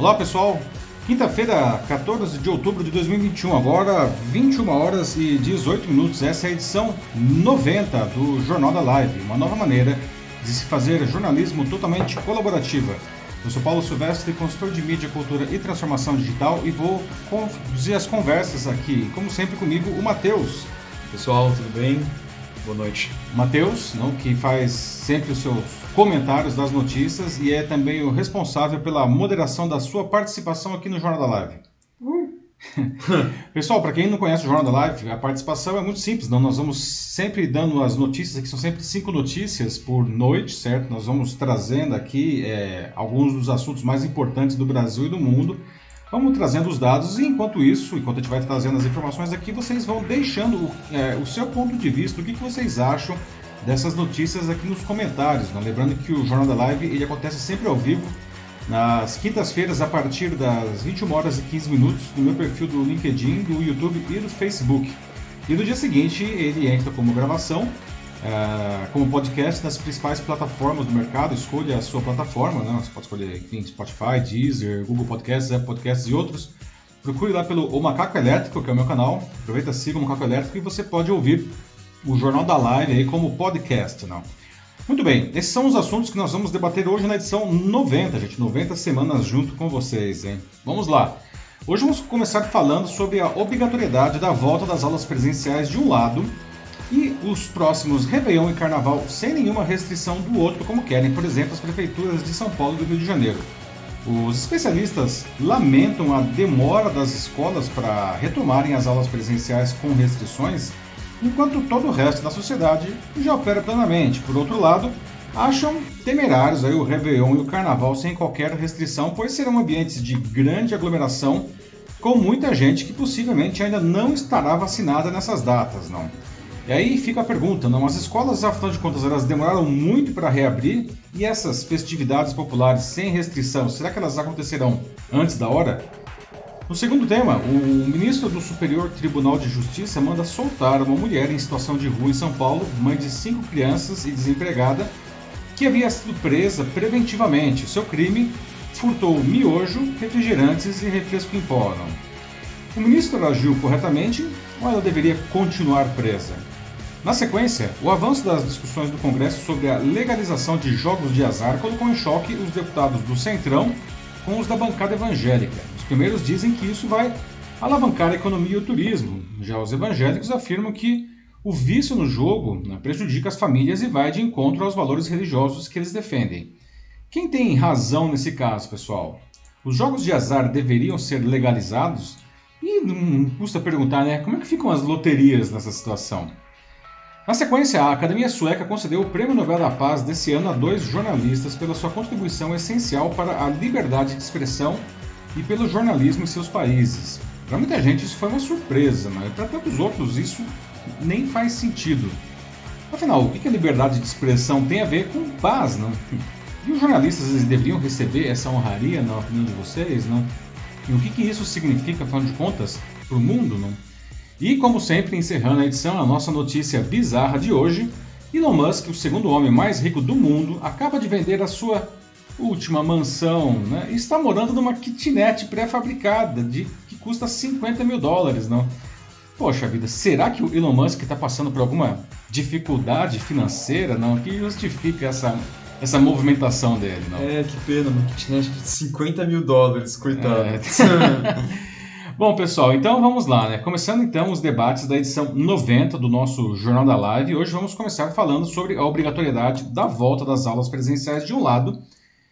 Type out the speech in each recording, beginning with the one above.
Olá pessoal, quinta-feira, 14 de outubro de 2021, agora 21 horas e 18 minutos. Essa é a edição 90 do Jornal da Live, uma nova maneira de se fazer jornalismo totalmente colaborativa. Eu sou Paulo Silvestre, consultor de mídia, cultura e transformação digital e vou conduzir as conversas aqui, como sempre comigo, o Matheus. Pessoal, tudo bem? Boa noite. Matheus, não, que faz sempre os seus comentários das notícias e é também o responsável pela moderação da sua participação aqui no Jornal da Live. Pessoal, para quem não conhece o Jornal da Live, a participação é muito simples. Não? Nós vamos sempre dando as notícias, aqui são sempre cinco notícias por noite, certo? Nós vamos trazendo aqui é, alguns dos assuntos mais importantes do Brasil e do mundo. Vamos trazendo os dados e enquanto isso, enquanto a gente vai trazendo as informações aqui, vocês vão deixando é, o seu ponto de vista, o que, que vocês acham dessas notícias aqui nos comentários. Né? Lembrando que o Jornal da Live ele acontece sempre ao vivo nas quintas-feiras, a partir das 21 horas e 15 minutos, no meu perfil do LinkedIn, do YouTube e do Facebook. E no dia seguinte, ele entra como gravação, uh, como podcast nas principais plataformas do mercado. Escolha a sua plataforma, né? você pode escolher enfim, Spotify, Deezer, Google Podcasts, Apple Podcasts e outros. Procure lá pelo O Macaco Elétrico, que é o meu canal. Aproveita, siga o Macaco Elétrico e você pode ouvir o Jornal da Live aí como podcast. Não? Muito bem, esses são os assuntos que nós vamos debater hoje na edição 90, gente. 90 semanas junto com vocês, hein? Vamos lá. Hoje vamos começar falando sobre a obrigatoriedade da volta das aulas presenciais de um lado e os próximos Réveillon e Carnaval sem nenhuma restrição do outro, como querem, por exemplo, as prefeituras de São Paulo e do Rio de Janeiro. Os especialistas lamentam a demora das escolas para retomarem as aulas presenciais com restrições enquanto todo o resto da sociedade já opera plenamente. Por outro lado, acham temerários aí o Réveillon e o Carnaval sem qualquer restrição, pois serão ambientes de grande aglomeração, com muita gente que possivelmente ainda não estará vacinada nessas datas, não. E aí fica a pergunta, não? As escolas, afinal de contas, elas demoraram muito para reabrir e essas festividades populares sem restrição, será que elas acontecerão antes da hora? No segundo tema, o ministro do Superior Tribunal de Justiça manda soltar uma mulher em situação de rua em São Paulo, mãe de cinco crianças e desempregada, que havia sido presa preventivamente. Seu crime furtou miojo, refrigerantes e refresco em pó. O ministro agiu corretamente ou ela deveria continuar presa? Na sequência, o avanço das discussões do Congresso sobre a legalização de jogos de azar colocou em choque os deputados do Centrão com os da bancada evangélica primeiros dizem que isso vai alavancar a economia e o turismo. Já os evangélicos afirmam que o vício no jogo né, prejudica as famílias e vai de encontro aos valores religiosos que eles defendem. Quem tem razão nesse caso, pessoal? Os jogos de azar deveriam ser legalizados? E não custa perguntar, né? Como é que ficam as loterias nessa situação? Na sequência, a Academia Sueca concedeu o Prêmio Nobel da Paz desse ano a dois jornalistas pela sua contribuição essencial para a liberdade de expressão e pelo jornalismo em seus países. Para muita gente isso foi uma surpresa, mas para tantos outros isso nem faz sentido. Afinal, o que a liberdade de expressão tem a ver com paz, não? E os jornalistas eles deveriam receber essa honraria, na opinião de vocês, não? E o que, que isso significa, afinal de contas, para o mundo, não? E como sempre, encerrando a edição, a nossa notícia bizarra de hoje: Elon Musk, o segundo homem mais rico do mundo, acaba de vender a sua última mansão, né? E está morando numa kitnet pré-fabricada de que custa 50 mil dólares, não? Poxa vida, será que o Elon Musk está passando por alguma dificuldade financeira, não? Que justifica essa, essa movimentação dele, não? É, que pena, uma kitnet de 50 mil dólares, coitado. É. Bom, pessoal, então vamos lá, né? Começando então os debates da edição 90 do nosso Jornal da Live. Hoje vamos começar falando sobre a obrigatoriedade da volta das aulas presenciais de um lado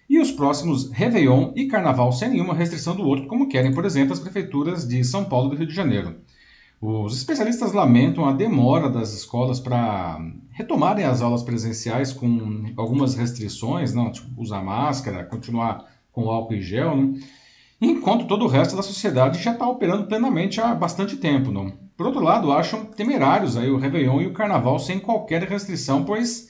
e os próximos Réveillon e Carnaval sem nenhuma restrição do outro, como querem, por exemplo, as prefeituras de São Paulo e do Rio de Janeiro. Os especialistas lamentam a demora das escolas para retomarem as aulas presenciais com algumas restrições, não, tipo usar máscara, continuar com álcool e gel, né? enquanto todo o resto da sociedade já está operando plenamente há bastante tempo. Não? Por outro lado, acham temerários aí o Réveillon e o Carnaval sem qualquer restrição, pois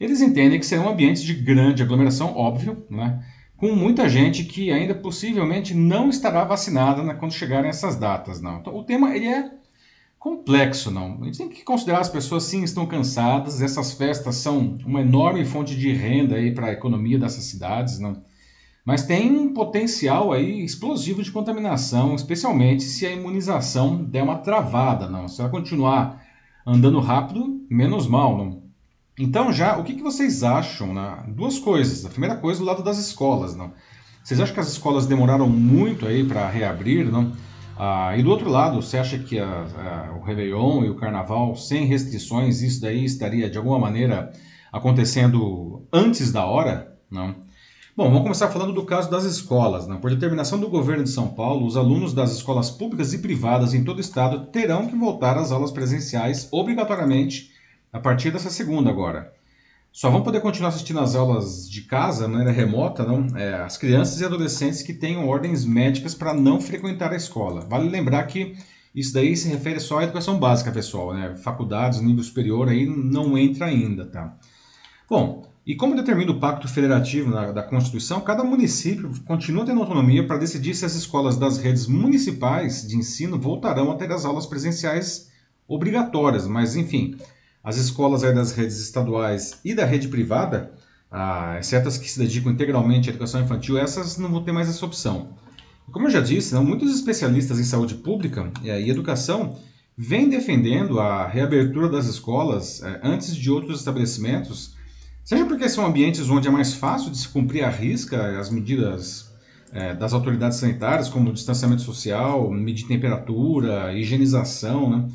eles entendem que serão ambientes de grande aglomeração, óbvio, né? com muita gente que ainda possivelmente não estará vacinada né, quando chegarem essas datas. Não. Então, o tema ele é complexo, não. A gente tem que considerar as pessoas sim estão cansadas, essas festas são uma enorme fonte de renda aí para a economia dessas cidades, não. Mas tem um potencial aí explosivo de contaminação, especialmente se a imunização der uma travada, não. Se ela continuar andando rápido, menos mal, não. Então já, o que, que vocês acham? Né? Duas coisas. A primeira coisa do lado das escolas, não. Vocês acham que as escolas demoraram muito aí para reabrir, não? Ah, e do outro lado, você acha que a, a, o Réveillon e o Carnaval sem restrições, isso daí estaria de alguma maneira acontecendo antes da hora? Não. Bom, vamos começar falando do caso das escolas. Né? Por determinação do governo de São Paulo, os alunos das escolas públicas e privadas em todo o estado terão que voltar às aulas presenciais obrigatoriamente a partir dessa segunda agora. Só vão poder continuar assistindo às aulas de casa, de maneira remota, não? É, as crianças e adolescentes que tenham ordens médicas para não frequentar a escola. Vale lembrar que isso daí se refere só à educação básica, pessoal, né? Faculdades, nível superior aí não entra ainda, tá? Bom, e como determina o Pacto Federativo na, da Constituição, cada município continua tendo autonomia para decidir se as escolas das redes municipais de ensino voltarão a ter as aulas presenciais obrigatórias. Mas, enfim, as escolas das redes estaduais e da rede privada, ah, exceto as que se dedicam integralmente à educação infantil, essas não vão ter mais essa opção. Como eu já disse, não, muitos especialistas em saúde pública e educação vêm defendendo a reabertura das escolas eh, antes de outros estabelecimentos Seja porque são ambientes onde é mais fácil de se cumprir à risca as medidas é, das autoridades sanitárias, como distanciamento social, medir temperatura, higienização, né?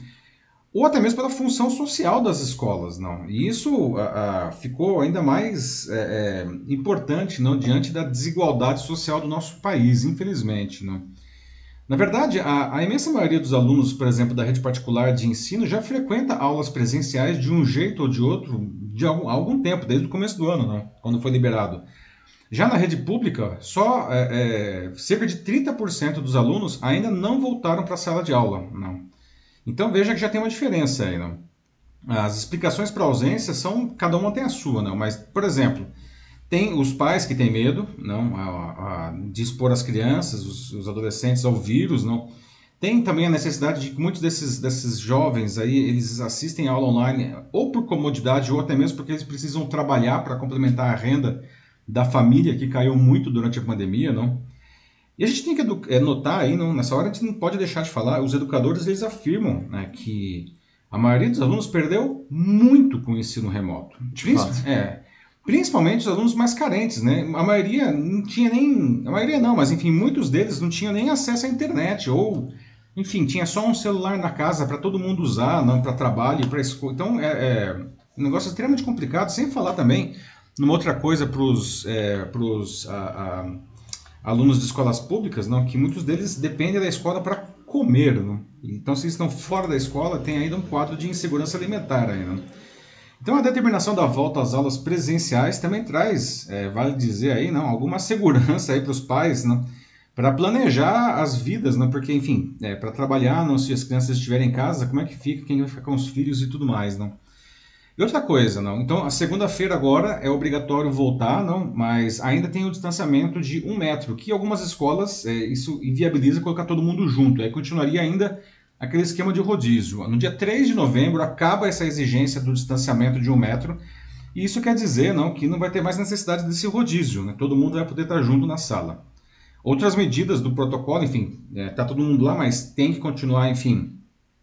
Ou até mesmo pela função social das escolas, não. E isso a, a, ficou ainda mais é, é, importante, não, diante da desigualdade social do nosso país, infelizmente, não. Na verdade, a, a, imensa maioria dos alunos, por exemplo, da rede particular de ensino já frequenta aulas presenciais de um jeito ou de outro de algum, há algum tempo, desde o começo do ano, né, quando foi liberado. Já na rede pública, só é, é, cerca de 30% dos alunos ainda não voltaram para a sala de aula. Não. Então veja que já tem uma diferença aí. Não? As explicações para ausência são, cada uma tem a sua, não? mas, por exemplo, tem os pais que têm medo não, a, a, de expor as crianças, os, os, adolescentes ao vírus. Não. Tem também a necessidade de que muitos desses, desses jovens aí, eles assistem aula online ou por comodidade ou até mesmo porque eles precisam trabalhar para complementar a renda da família que caiu muito durante a pandemia, não? E a gente tem que é, notar aí, não, nessa hora a gente não pode deixar de falar, os educadores eles afirmam né, que a maioria dos alunos perdeu muito com o ensino remoto. De é, Principalmente os alunos mais carentes, né? A maioria não tinha nem. A maioria não, mas enfim, muitos deles não tinham nem acesso à internet, ou, enfim, tinha só um celular na casa para todo mundo usar, não para trabalho, para escola. Então é, é, um negócio extremamente complicado, sem falar também numa outra coisa para os é, pros, alunos de escolas públicas, não, que muitos deles dependem da escola para comer. Não? Então, se eles estão fora da escola, tem ainda um quadro de insegurança alimentar ainda. Não? Então a determinação da volta às aulas presenciais também traz, é, vale dizer aí, não, alguma segurança aí para os pais, não, né, para planejar as vidas, não, porque enfim, é, para trabalhar, não, se as crianças estiverem em casa, como é que fica, quem vai ficar com os filhos e tudo mais, não. E outra coisa, não. Então, a segunda-feira agora é obrigatório voltar, não, mas ainda tem o distanciamento de um metro, que algumas escolas é, isso inviabiliza colocar todo mundo junto. Aí continuaria ainda aquele esquema de rodízio. No dia 3 de novembro acaba essa exigência do distanciamento de um metro, e isso quer dizer não, que não vai ter mais necessidade desse rodízio, né? todo mundo vai poder estar junto na sala. Outras medidas do protocolo, enfim, está é, todo mundo lá, mas tem que continuar, enfim,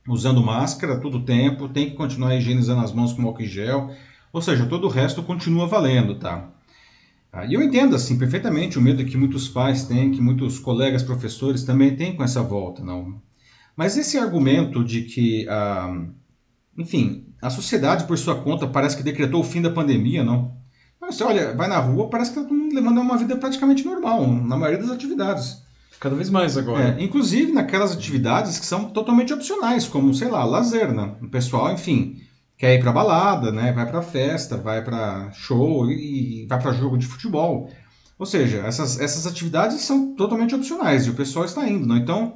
usando máscara todo o tempo, tem que continuar higienizando as mãos com álcool em gel, ou seja, todo o resto continua valendo, tá? Ah, e eu entendo, assim, perfeitamente o medo que muitos pais têm, que muitos colegas professores também têm com essa volta, não? Mas esse argumento de que, ah, enfim, a sociedade por sua conta parece que decretou o fim da pandemia, não? Você olha, vai na rua, parece que está levando uma vida praticamente normal, na maioria das atividades. Cada vez mais agora. É, inclusive naquelas atividades que são totalmente opcionais, como, sei lá, lazer, né? O pessoal, enfim, quer ir para balada, né? Vai para festa, vai para show e vai para jogo de futebol. Ou seja, essas, essas atividades são totalmente opcionais e o pessoal está indo, não? Então,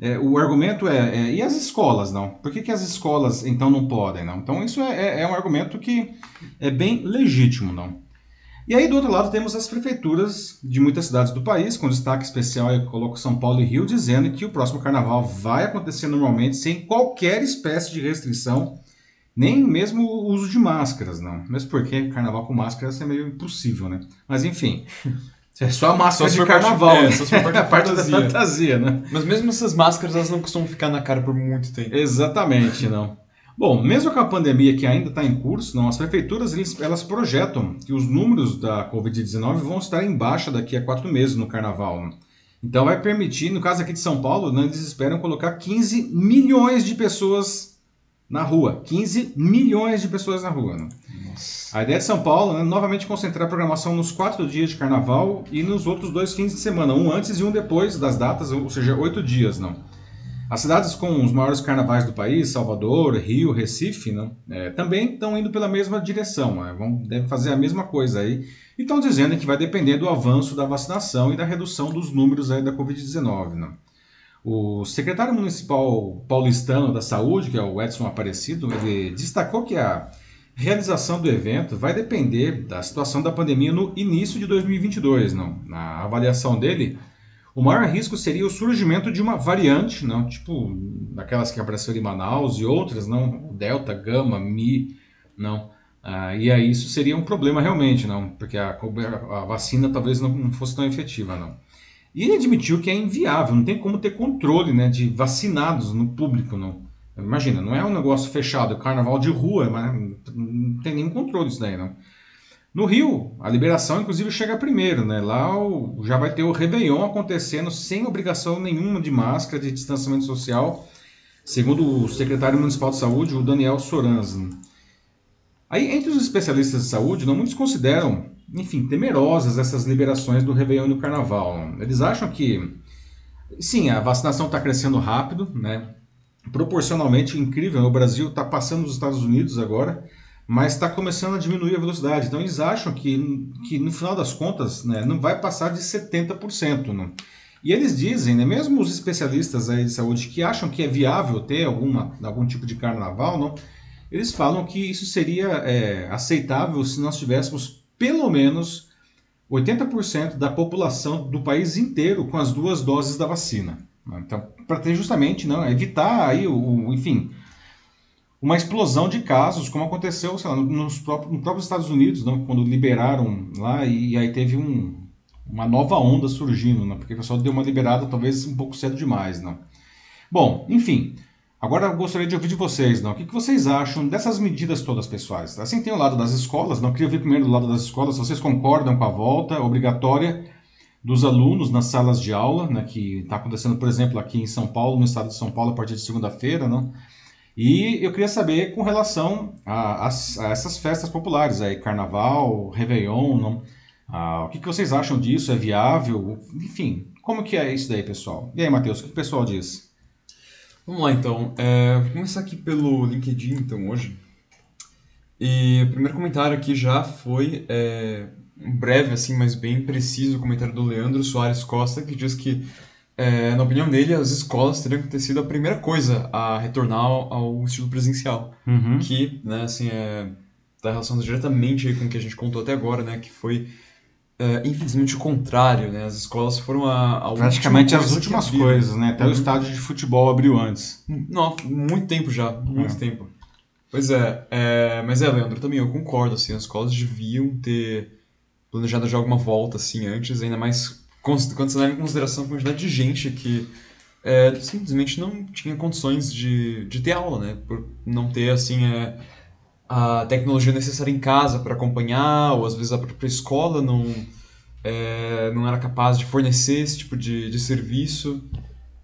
é, o argumento é, é, e as escolas não? Por que, que as escolas então não podem não? Então isso é, é, é um argumento que é bem legítimo não? E aí do outro lado temos as prefeituras de muitas cidades do país, com destaque especial eu coloco São Paulo e Rio, dizendo que o próximo carnaval vai acontecer normalmente sem qualquer espécie de restrição, nem mesmo o uso de máscaras não. Mesmo porque carnaval com máscaras é meio impossível né? Mas enfim. É só a máscara Só de carnaval, é, né? só se for parte a parte da fantasia. fantasia, né? Mas mesmo essas máscaras, elas não costumam ficar na cara por muito tempo. Exatamente, não. Bom, mesmo com a pandemia que ainda está em curso, não, as prefeituras elas projetam que os números da Covid-19 vão estar em baixa daqui a quatro meses no carnaval. né? Então vai permitir, no caso aqui de São Paulo, né, eles esperam colocar 15 milhões de pessoas na rua. 15 milhões de pessoas na rua. Né? A ideia de São Paulo é novamente concentrar a programação nos quatro dias de carnaval e nos outros dois fins de semana, um antes e um depois das datas, ou seja, oito dias. Não. As cidades com os maiores carnavais do país, Salvador, Rio, Recife, né, é, também estão indo pela mesma direção, né, vão, devem fazer a mesma coisa aí. E estão dizendo que vai depender do avanço da vacinação e da redução dos números aí da Covid-19. Né. O secretário municipal paulistano da saúde, que é o Edson Aparecido, ele destacou que a realização do evento vai depender da situação da pandemia no início de 2022. Não. Na avaliação dele, o maior risco seria o surgimento de uma variante, não, tipo daquelas que apareceram em Manaus e outras, não, Delta, Gama, Mi, não. Ah, e aí isso seria um problema realmente, não, porque a, a vacina talvez não, não fosse tão efetiva, não. E ele admitiu que é inviável, não tem como ter controle, né, de vacinados no público, não. Imagina, não é um negócio fechado, é carnaval de rua, mas não tem nenhum controle disso daí, não. No Rio, a liberação inclusive chega primeiro, né? Lá já vai ter o Réveillon acontecendo sem obrigação nenhuma de máscara, de distanciamento social, segundo o secretário municipal de saúde, o Daniel Soranz. Aí, entre os especialistas de saúde, não muitos consideram, enfim, temerosas essas liberações do Réveillon e do Carnaval. Eles acham que, sim, a vacinação está crescendo rápido, né? Proporcionalmente incrível. O Brasil está passando os Estados Unidos agora, mas está começando a diminuir a velocidade. Então eles acham que, que no final das contas né, não vai passar de 70%. Né? E eles dizem, né, mesmo os especialistas aí de saúde que acham que é viável ter alguma, algum tipo de carnaval, não, eles falam que isso seria é, aceitável se nós tivéssemos pelo menos 80% da população do país inteiro com as duas doses da vacina. né? Então, para ter justamente, não, evitar aí o, o- enfim, uma explosão de casos, como aconteceu, lá, nos próprios, no próprio Estados Unidos, não, quando liberaram lá e, aí teve um, uma nova onda surgindo, né, porque o pessoal deu uma liberada talvez um pouco cedo demais, não. Bom, enfim, agora eu gostaria de ouvir de vocês, não, o que, que vocês acham dessas medidas todas pessoais? Assim tem o lado das escolas, não, eu queria ouvir primeiro do lado das escolas, se vocês concordam com a volta obrigatória dos alunos nas salas de aula, né, que está acontecendo, por exemplo, aqui em São Paulo, no estado de São Paulo, a partir de segunda-feira, não? E eu queria saber com relação a, as- a essas festas populares aí, Carnaval, Réveillon, não? Ah, o que, que vocês acham disso? É viável? Enfim, como que é isso daí, pessoal? E aí, Matheus, o que o pessoal diz? Vamos lá então. É, vou começar aqui pelo LinkedIn então hoje. E o primeiro comentário aqui já foi é, um breve, assim, mas bem preciso, o comentário do Leandro Soares Costa, que diz que, é, na opinião dele, as escolas teriam que ter sido a primeira coisa a retornar ao, estilo presencial. Uhum. Que, né, assim, é, tá relacionado diretamente com o que a gente contou até agora, né, que foi, é, infelizmente, o contrário, né, as escolas foram a, a Praticamente última as últimas coisas, né? Até o Uhum. estádio de futebol abriu antes. Não, muito tempo já, muito É. tempo. Pois é, é, mas é, Leandro, também eu concordo, assim, as escolas deviam ter planejado já alguma volta, assim, antes, ainda mais quando você leva em consideração a quantidade de gente que é, simplesmente não tinha condições de, de ter aula, né, por não ter, assim, é, a tecnologia necessária em casa para acompanhar, ou às vezes a própria escola não, é, não era capaz de fornecer esse tipo de, de serviço.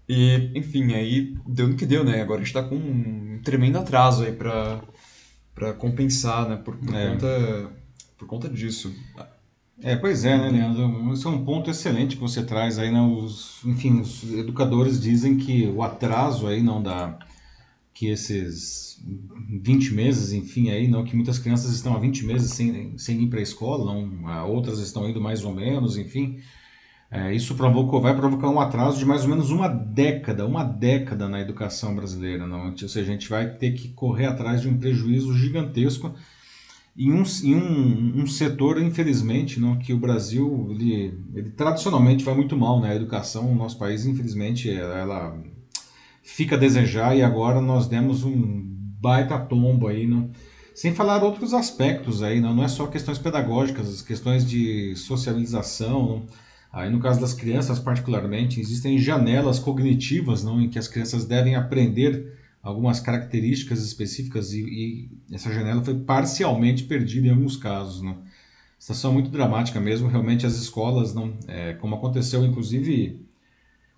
E, enfim, aí deu no que deu, né? Agora a gente tá com um tremendo atraso aí pra compensar, né? Por, por É. conta, por conta disso. É, pois é, né, Leandro? Esse é um ponto excelente que você traz aí, né? Os, enfim, os educadores dizem que o atraso aí não dá que esses 20 meses, enfim, aí, não, que muitas crianças estão há 20 meses sem, sem ir para a escola, não, outras estão indo mais ou menos, enfim. É, isso provocou, vai provocar um atraso de mais ou menos uma década, uma década na educação brasileira, não? Ou seja, a gente vai ter que correr atrás de um prejuízo gigantesco em um, em um, um setor, infelizmente, não, que o Brasil, ele, ele tradicionalmente vai muito mal, né? A educação, o nosso país, infelizmente, ela fica a desejar e agora nós demos um baita tombo aí, não? Sem falar outros aspectos aí, não, não é só questões pedagógicas, as questões de socialização. Não? Aí no caso das crianças particularmente, existem janelas cognitivas não, em que as crianças devem aprender algumas características específicas e, e essa janela foi parcialmente perdida em alguns casos. Não? Situação muito dramática mesmo, realmente as escolas, não, é, como aconteceu inclusive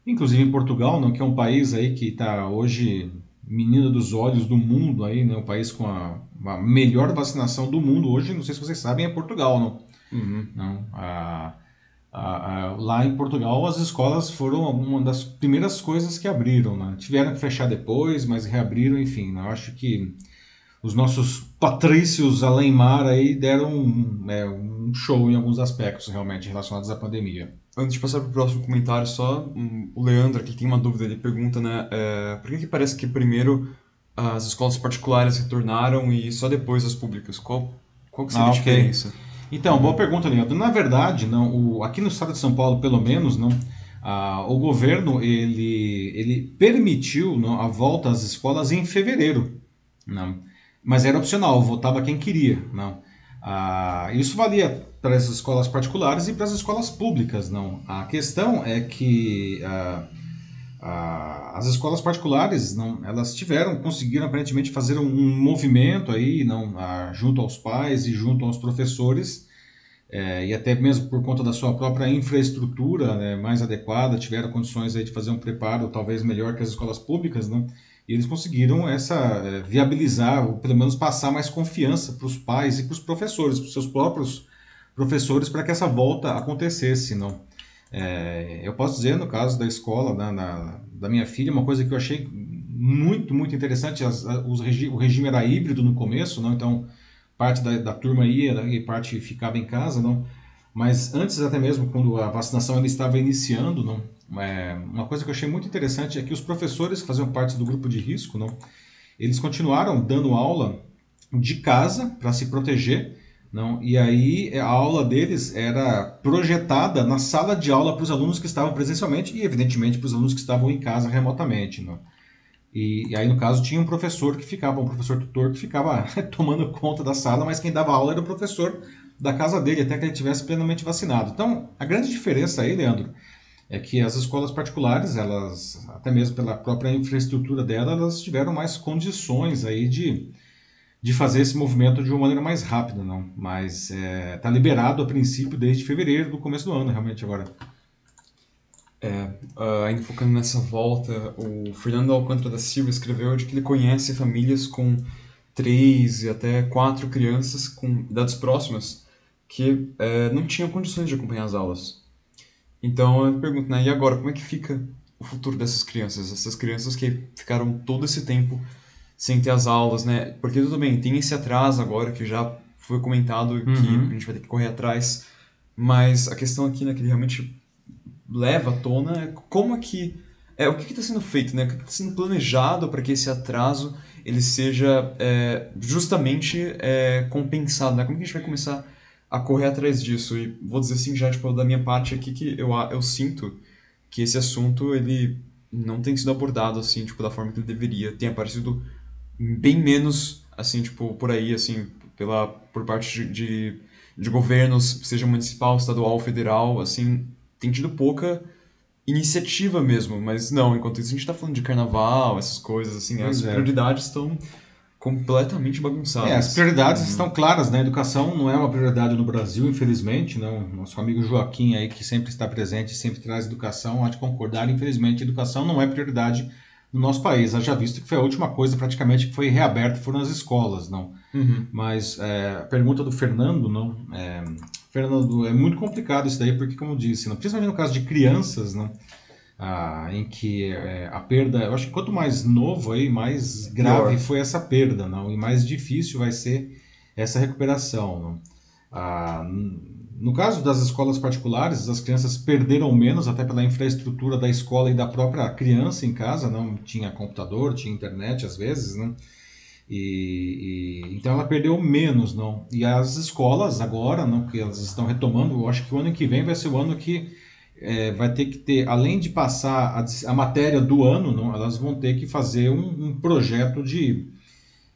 inclusive em Portugal, não, que é um país aí que está hoje menina dos olhos do mundo aí, né, um país com a, a, melhor vacinação do mundo hoje, não sei se vocês sabem, é Portugal, não? Uhum. Não, a, lá em Portugal as escolas foram uma das primeiras coisas que abriram, né? Tiveram que fechar depois, mas reabriram, enfim. Né? Eu acho que os nossos patrícios além mar aí deram um, é, um show em alguns aspectos realmente relacionados à pandemia. Antes de passar para o próximo comentário, só um, o Leandro aqui tem uma dúvida, ele pergunta, né, é, por que, que parece que primeiro as escolas particulares retornaram e só depois as públicas? Qual, qual que seria ah, a diferença? Então, boa pergunta, Leandro. Na verdade, não, o, aqui no estado de São Paulo, pelo menos, não, ah, o governo ele, ele permitiu não, a volta às escolas em fevereiro. Não mas era opcional, votava quem queria. Não. Isso valia para as escolas particulares e para as escolas públicas. Não. A questão é que as escolas particulares, não, elas tiveram, conseguiram aparentemente fazer um, um movimento aí, não, junto aos pais e junto aos professores, é, e até mesmo por conta da sua própria infraestrutura né, mais adequada, tiveram condições aí de fazer um preparo talvez melhor que as escolas públicas, não? E eles conseguiram essa é, viabilizar, ou pelo menos passar mais confiança para os pais e para os professores, para os seus próprios professores, para que essa volta acontecesse. Não? É, eu posso dizer, no caso da escola, da, da, da, minha filha, uma coisa que eu achei muito, muito interessante, as, os regi o regime era híbrido no começo, não? então parte da, da turma ia e parte ficava em casa, não? mas antes até mesmo, quando a vacinação estava iniciando, não? É, uma coisa que eu achei muito interessante é que os professores que faziam parte do grupo de risco, não, eles continuaram dando aula de casa para se proteger, não, e aí a aula deles era projetada na sala de aula para os alunos que estavam presencialmente e, evidentemente, para os alunos que estavam em casa remotamente. Não. E, e, aí, no caso, tinha um professor que ficava, um professor tutor que ficava tomando conta da sala, mas quem dava aula era o professor da casa dele, até que ele tivesse plenamente vacinado. Então, a grande diferença aí, Leandro, é que as escolas particulares, elas, até mesmo pela própria infraestrutura dela, elas tiveram mais condições aí de, de fazer esse movimento de uma maneira mais rápida, não. Mas está é, tá liberado a princípio desde fevereiro do começo do ano, realmente agora. É, uh, ainda focando nessa volta, o Fernando Alcântara da Silva escreveu de que ele conhece famílias com três e até quatro crianças com idades próximas que é, não tinham condições de acompanhar as aulas. Então eu pergunto, né, e agora, como é que fica o futuro dessas crianças? Essas crianças que ficaram todo esse tempo sem ter as aulas, né? Porque tudo bem, tem esse atraso agora que já foi comentado uhum. que a gente vai ter que correr atrás, mas a questão aqui, né, que ele realmente leva à tona é como é que é o que está sendo feito, né? O que está sendo planejado para que esse atraso ele seja é, justamente é, compensado, né? Como que a gente vai começar a correr atrás disso. E vou dizer assim, já tipo, da minha parte aqui, que eu, eu sinto que esse assunto ele não tem sido abordado assim, tipo, da forma que ele deveria. Tem aparecido bem menos, assim, tipo, por aí, assim, pela, por parte de, de, governos, seja municipal, estadual, federal, assim, tem tido pouca iniciativa mesmo, mas não, enquanto isso a gente está falando de carnaval, essas coisas, assim, pois as é. prioridades estão completamente bagunçadas. É, as prioridades hum. estão claras, né? Educação não é uma prioridade no Brasil, infelizmente, não. Nosso amigo Joaquim aí, que sempre está presente, sempre traz educação, há de concordar, infelizmente, educação não é prioridade no nosso país. Já visto que foi a última coisa praticamente que foi reaberta foram as escolas, não. Uhum. Mas é, a pergunta do Fernando, não. É, Fernando, é muito complicado isso daí, porque como eu disse, não, principalmente no caso de crianças, não ah, em que é, a perda, eu acho que quanto mais novo aí, mais grave Pior. foi essa perda, não? E mais difícil vai ser essa recuperação. Não? Ah, no caso das escolas particulares, as crianças perderam menos, até pela infraestrutura da escola e da própria criança em casa, não tinha computador, tinha internet às vezes, não? E, e, então ela perdeu menos, não. E as escolas agora, não, que elas estão retomando, eu acho que o ano que vem vai ser o ano que é, vai ter que ter, além de passar a, a matéria do ano, não, elas vão ter que fazer um, um projeto de,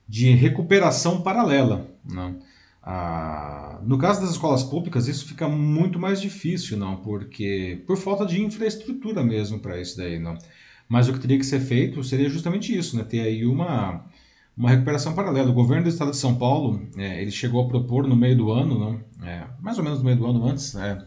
de recuperação paralela. Não? Ah, no caso das escolas públicas, isso fica muito mais difícil, não, porque por falta de infraestrutura mesmo para isso daí, não. Mas o que teria que ser feito seria justamente isso, né, ter aí uma uma recuperação paralela. O governo do estado de São Paulo, é, ele chegou a propor no meio do ano, não, é, mais ou menos no meio do ano antes, é,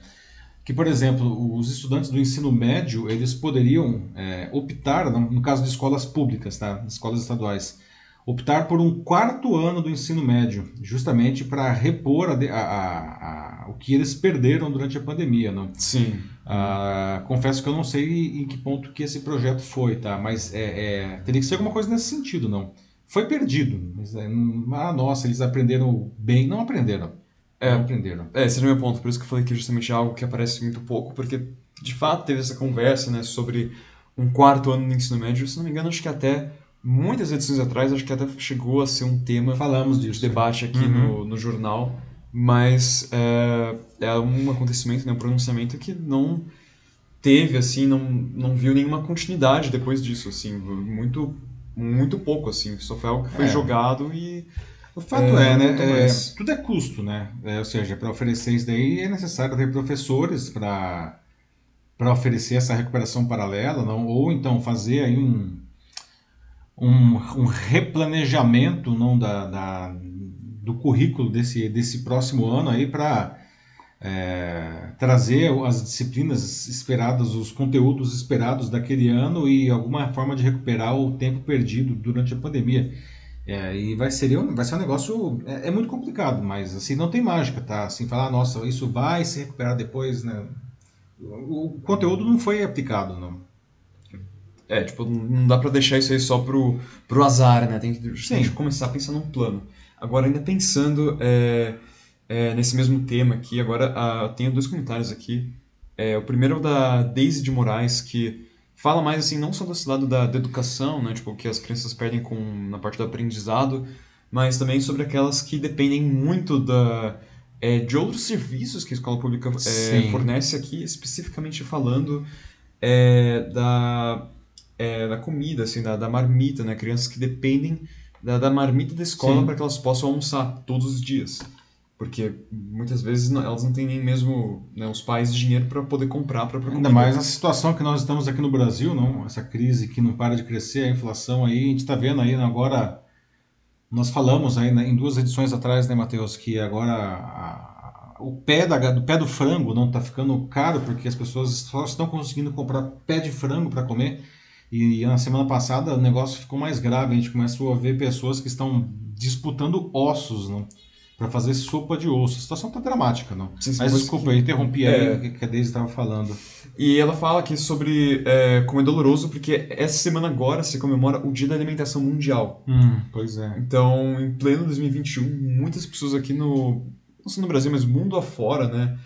que, por exemplo, os estudantes do ensino médio, eles poderiam é, optar, no caso de escolas públicas, tá, escolas estaduais, optar por um quarto ano do ensino médio, justamente para repor a, a, a, o que eles perderam durante a pandemia, não? Sim. Ah, confesso que eu não sei em que ponto que esse projeto foi, tá? Mas é, é, teria que ser alguma coisa nesse sentido, não? Foi perdido. Mas, é, ah, nossa, eles aprenderam bem. Não aprenderam. É, não aprenderam. É, esse é o meu ponto. Por isso que eu falei que justamente é algo que aparece muito pouco, porque de fato teve essa conversa, né, sobre um quarto ano no ensino médio. Se não me engano, acho que até muitas edições atrás, acho que até chegou a ser um tema. Falamos disso. De debate aqui uhum. no, no jornal. Mas é, é um acontecimento, né, um pronunciamento que não teve, assim, não, não viu nenhuma continuidade depois disso, assim, muito, muito pouco, assim, só foi algo que foi é. jogado e... O fato é, é né, é, tudo é custo, né, é, ou seja, para oferecer isso daí é necessário ter professores para para oferecer essa recuperação paralela, não, ou então fazer aí um, um, um replanejamento não da, da, do currículo desse, desse próximo ano aí para é, trazer as disciplinas esperadas, os conteúdos esperados daquele ano e alguma forma de recuperar o tempo perdido durante a pandemia. É, e vai ser, vai ser um negócio. É, é, muito complicado, mas assim, não tem mágica, tá? Assim, falar, nossa, isso vai se recuperar depois, né? O, o conteúdo não foi aplicado, não. É, tipo, não dá pra deixar isso aí só pro, pro azar, né? Tem que, tem que começar a pensar num plano. Agora, ainda pensando é, é, nesse mesmo tema aqui, agora uh, tenho dois comentários aqui. É, o primeiro é o da Daisy de Moraes, que fala mais assim, não só desse lado da, da educação, né? Tipo, que as crianças perdem com, na parte do aprendizado, mas também sobre aquelas que dependem muito da, é, de outros serviços que a escola pública é, fornece aqui, especificamente falando é, da é, da comida, assim, da, da marmita, né? Crianças que dependem da, da marmita da escola para que elas possam almoçar todos os dias. Porque muitas vezes não, elas não têm nem mesmo né, os pais dinheiro para poder comprar para Ainda mais a situação que nós estamos aqui no Brasil, não? Essa crise que não para de crescer, a inflação aí, a gente está vendo aí né, agora. Nós falamos aí né, em duas edições atrás, né, Matheus, que agora a, a, o pé da, do pé do frango não está ficando caro porque as pessoas só estão conseguindo comprar pé de frango para comer e na semana passada o negócio ficou mais grave, a gente começou a ver pessoas que estão disputando ossos, né? Para fazer sopa de osso. A situação tá dramática, não? Sim, Mas desculpa, eu interrompi é... aí o que a Deise estava falando. E ela fala aqui sobre é, como é doloroso, porque essa semana agora se comemora o Dia da Alimentação Mundial. Hum, pois é. Então, em pleno 2021, muitas pessoas aqui no. não só no Brasil, mas mundo afora, né?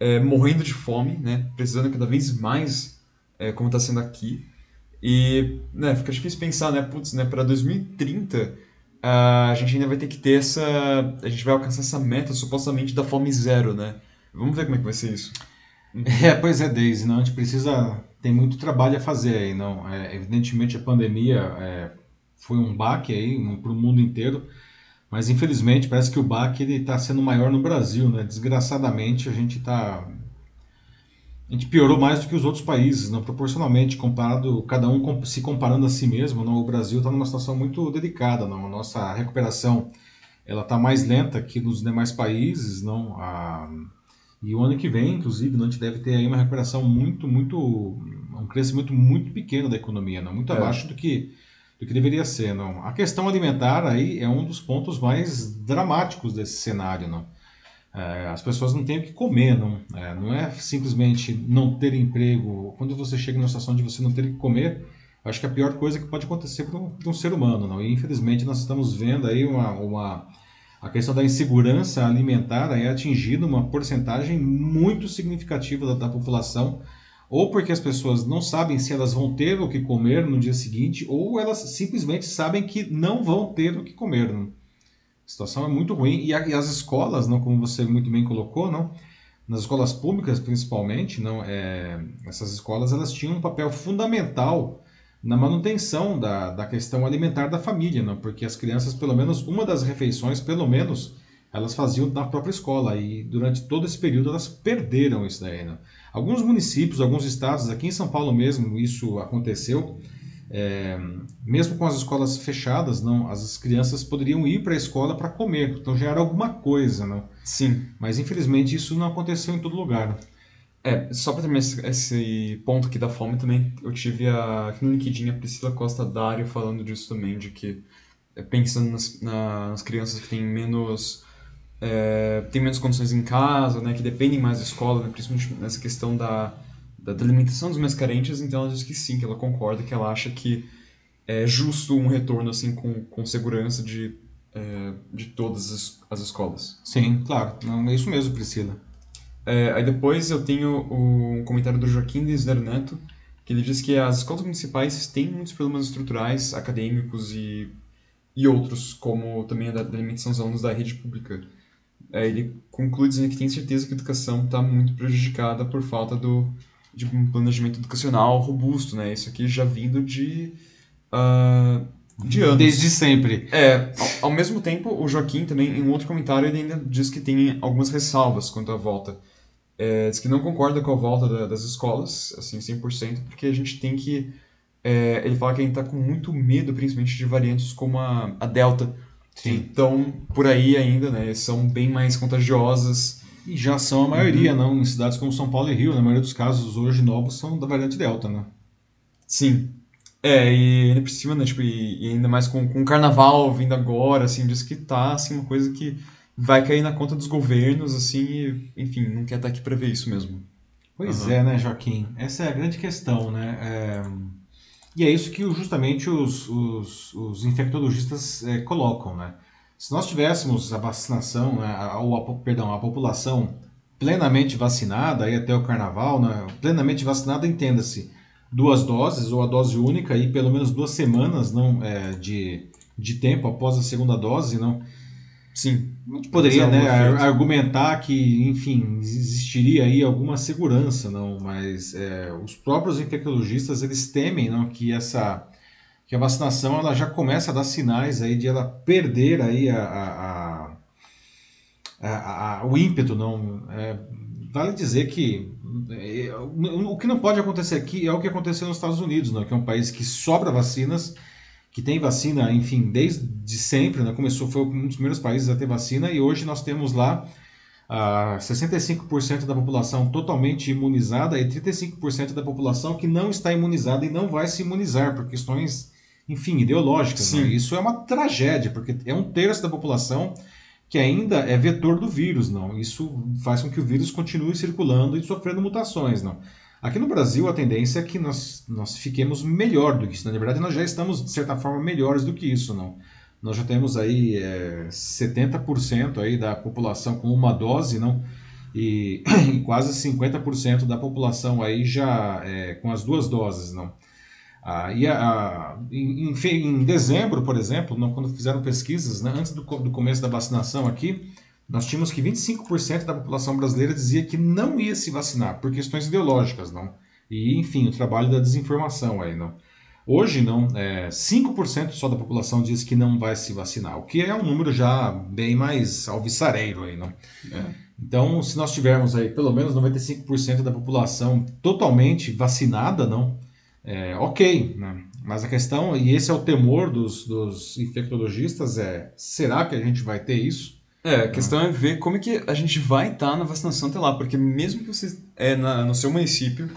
É, morrendo de fome, né? Precisando cada vez mais, é, como está sendo aqui. E né, fica difícil pensar, né? Putz, né, para 2030 a gente ainda vai ter que ter essa. A gente vai alcançar essa meta supostamente da fome zero, né? Vamos ver como é que vai ser isso. É, pois é, Daisy, não, a gente precisa. Tem muito trabalho a fazer aí, não. É, evidentemente a pandemia é, foi um baque aí para o mundo inteiro, mas infelizmente parece que o baque está sendo maior no Brasil, né? Desgraçadamente a gente está a gente piorou mais do que os outros países, não proporcionalmente comparado, cada um se comparando a si mesmo, não, o Brasil está numa situação muito delicada, não, a nossa recuperação ela está mais lenta que nos demais países, não, a, e o ano que vem, inclusive, não, a gente deve ter aí uma recuperação muito, muito, um crescimento muito pequeno da economia, não, muito é. abaixo do que do que deveria ser, não. A questão alimentar aí é um dos pontos mais dramáticos desse cenário, não. É, as pessoas não têm o que comer, não é, não é simplesmente não ter emprego. Quando você chega numa situação de você não ter o que comer, acho que é a pior coisa que pode acontecer para um, um, ser humano. Não? E infelizmente nós estamos vendo aí uma, uma a questão da insegurança alimentar é atingindo uma porcentagem muito significativa da, da, população, ou porque as pessoas não sabem se elas vão ter o que comer no dia seguinte, ou elas simplesmente sabem que não vão ter o que comer. Não? Situação é muito ruim. E, a, e, as escolas, não, como você muito bem colocou, não, nas escolas públicas principalmente, não, é, essas escolas elas tinham um papel fundamental na manutenção da, da questão alimentar da família, não? porque as crianças, pelo menos uma das refeições, pelo menos, elas faziam na própria escola e durante todo esse período elas perderam isso daí. Não? Alguns municípios, alguns estados, aqui em São Paulo mesmo, isso aconteceu. É, mesmo com as escolas fechadas, não, as crianças poderiam ir para a escola para comer, então já era alguma coisa, não? Sim. Mas infelizmente isso não aconteceu em todo lugar. É, só para terminar esse, esse, ponto aqui da fome também, eu tive a, aqui no LinkedIn a Priscila Costa Dário falando disso também, de que é, pensando nas, nas crianças que têm menos é, têm menos condições em casa, né, que dependem mais da escola, né, principalmente nessa questão da, da, alimentação dos mais carentes, então ela diz que sim, que ela concorda, que ela acha que é justo um retorno assim com, com segurança de, é, de todas as, as escolas. Sim, claro, não, é isso mesmo, Priscila. É, aí depois eu tenho um comentário do Joaquim Desler Neto, que ele diz que as escolas municipais têm muitos problemas estruturais, acadêmicos e, e outros, como também a alimentação dos alunos da rede pública. É, ele conclui dizendo que tem certeza que a educação está muito prejudicada por falta do, de um planejamento educacional robusto, né? Isso aqui já vindo de, uh, de anos. Desde sempre. É, ao, ao, mesmo tempo, o Joaquim também, em um outro comentário, ele ainda diz que tem algumas ressalvas quanto à volta é, diz que não concorda com a volta da, das escolas, assim, 100%, porque a gente tem que... É, ele fala que a gente está com muito medo, principalmente de variantes como a, a Delta, Sim. Então, por aí ainda, né, são bem mais contagiosas. E já são a maioria, uhum. não? Em cidades como São Paulo e Rio, na maioria dos casos hoje novos são da variante Delta, né? Sim. É, e ainda por cima, né, tipo, e, ainda mais com, com o carnaval vindo agora, assim, diz que tá, assim, uma coisa que vai cair na conta dos governos, assim, e, enfim, não quer estar aqui para ver isso mesmo. Pois uhum. é, né, Joaquim? Essa é a grande questão, né? É... E é isso que justamente os, os, os infectologistas é, colocam, né? Se nós tivéssemos a vacinação, né, ou a, perdão, a população plenamente vacinada, aí até o carnaval, né, plenamente vacinada, entenda-se, duas doses ou a dose única e pelo menos duas semanas não é, de, de tempo após a segunda dose, não? Sim. A gente poderia né, argumentar que, enfim, existiria aí alguma segurança, não, mas é, os próprios infectologistas eles temem não, que essa que a vacinação ela já começa a dar sinais aí de ela perder aí a, a, a, a o ímpeto, não. É, vale dizer que é, o que não pode acontecer aqui é o que aconteceu nos Estados Unidos, não, que é um país que sobra vacinas que tem vacina, enfim, desde sempre, né? começou, foi um dos primeiros países a ter vacina, e hoje nós temos lá uh, 65% da população totalmente imunizada e 35% da população que não está imunizada e não vai se imunizar por questões, enfim, ideológicas. Né? Isso é uma tragédia, porque é um terço da população que ainda é vetor do vírus, não. Isso faz com que o vírus continue circulando e sofrendo mutações, não. Aqui no Brasil, a tendência é que nós, nós fiquemos melhor do que isso. Na verdade, nós já estamos, de certa forma, melhores do que isso. Não? Nós já temos aí é, 70% aí da população com uma dose, não? E, e quase 50% da população aí já é, com as duas doses, não? Ah, e a, a, em, em, dezembro, por exemplo, não, quando fizeram pesquisas, né, antes do, do começo da vacinação aqui, nós tínhamos que 25% da população brasileira dizia que não ia se vacinar por questões ideológicas, não. E, enfim, o trabalho da desinformação aí, não. Hoje, não, é, 5% só da população diz que não vai se vacinar, o que é um número já bem mais alvissareiro aí, não. É. Então, se nós tivermos aí pelo menos 95% da população totalmente vacinada, não, é, ok, né? Mas a questão, e esse é o temor dos, dos infectologistas, é será que a gente vai ter isso? É, a questão é ver como é que a gente vai estar na vacinação até lá, porque mesmo que você é na, no seu município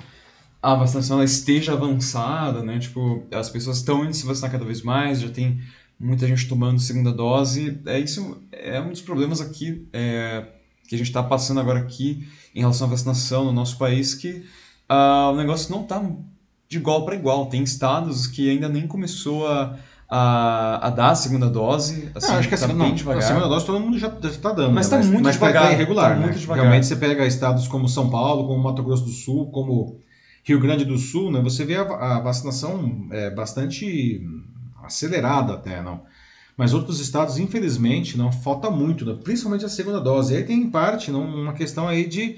a vacinação esteja avançada, né? Tipo, as pessoas estão indo se vacinar cada vez mais, já tem muita gente tomando segunda dose. É isso é um dos problemas aqui é, que a gente está passando agora aqui em relação à vacinação no nosso país, que uh, o negócio não está de igual para igual. Tem estados que ainda nem começou a a, a dar a segunda dose. Assim, não, acho que a, tá segunda, não, a segunda dose todo mundo já está dando. Mas está né? muito mas tá devagar. Mas tá irregular. Tá né? muito devagar. Realmente você pega estados como São Paulo, como Mato Grosso do Sul, como Rio Grande do Sul, né? você vê a, a vacinação é, bastante acelerada até, não. Mas outros estados, infelizmente, não falta muito, né? principalmente a segunda dose. E aí tem em parte não, uma questão aí de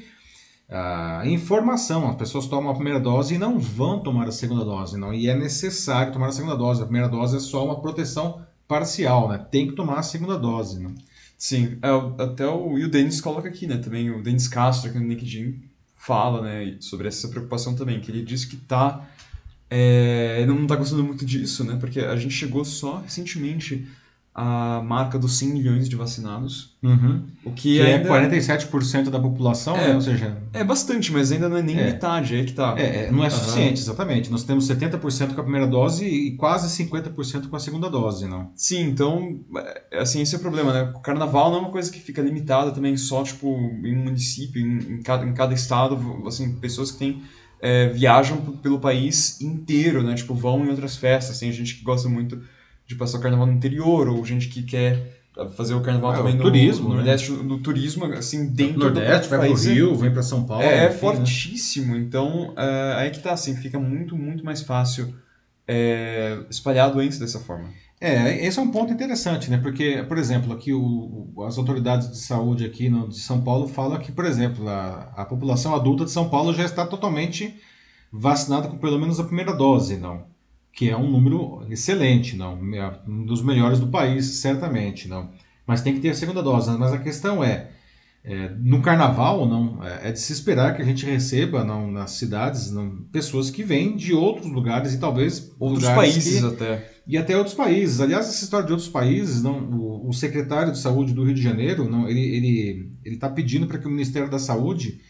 informação. As pessoas tomam a primeira dose e não vão tomar a segunda dose, não. E é necessário tomar a segunda dose. A primeira dose é só uma proteção parcial, né? Tem que tomar a segunda dose, né? Sim, é, até o, e o Denis coloca aqui, né? Também o Denis Castro, aqui no LinkedIn, fala, né? Sobre essa preocupação também, que ele diz que tá... É, não está gostando muito disso, né? Porque a gente chegou só recentemente a marca dos 100 milhões de vacinados. Uhum. O que, que ainda... é 47% da população, é, né? ou seja... É bastante, mas ainda não é nem é. metade, é que tá. É, é não é suficiente, uhum. exatamente. Nós temos 70% com a primeira dose e quase 50% com a segunda dose, não? Sim, então, é, assim, esse é o problema, né? O carnaval não é uma coisa que fica limitada também só, tipo, em um município, em, em, cada, em cada estado, assim, pessoas que têm... É, viajam pelo país inteiro, né? Tipo, vão em outras festas. Tem gente que gosta muito de passar o carnaval no interior, ou gente que quer fazer o carnaval ah, também o no turismo, no, né? Nordeste, no turismo, assim, dentro Nordeste, do vai país. Vai pro Rio, vem para São Paulo. É, é fortíssimo, né? então é, aí que tá, assim, fica muito, muito mais fácil é, espalhar a doença dessa forma. É, esse é um ponto interessante, né? Porque, por exemplo, aqui o, as autoridades de saúde aqui no, de São Paulo falam que, por exemplo, a, a população adulta de São Paulo já está totalmente vacinada com pelo menos a primeira dose, não? Que é um número excelente, não, é um dos melhores do país, certamente, não. Mas tem que ter a segunda dose. Mas a questão é, é no Carnaval, não, é, é de se esperar que a gente receba, não, nas cidades, não, pessoas que vêm de outros lugares e talvez outros países que, até e até outros países. Aliás, essa história de outros países, não, o, o secretário de saúde do Rio de Janeiro, não, ele ele ele está pedindo para que o Ministério da Saúde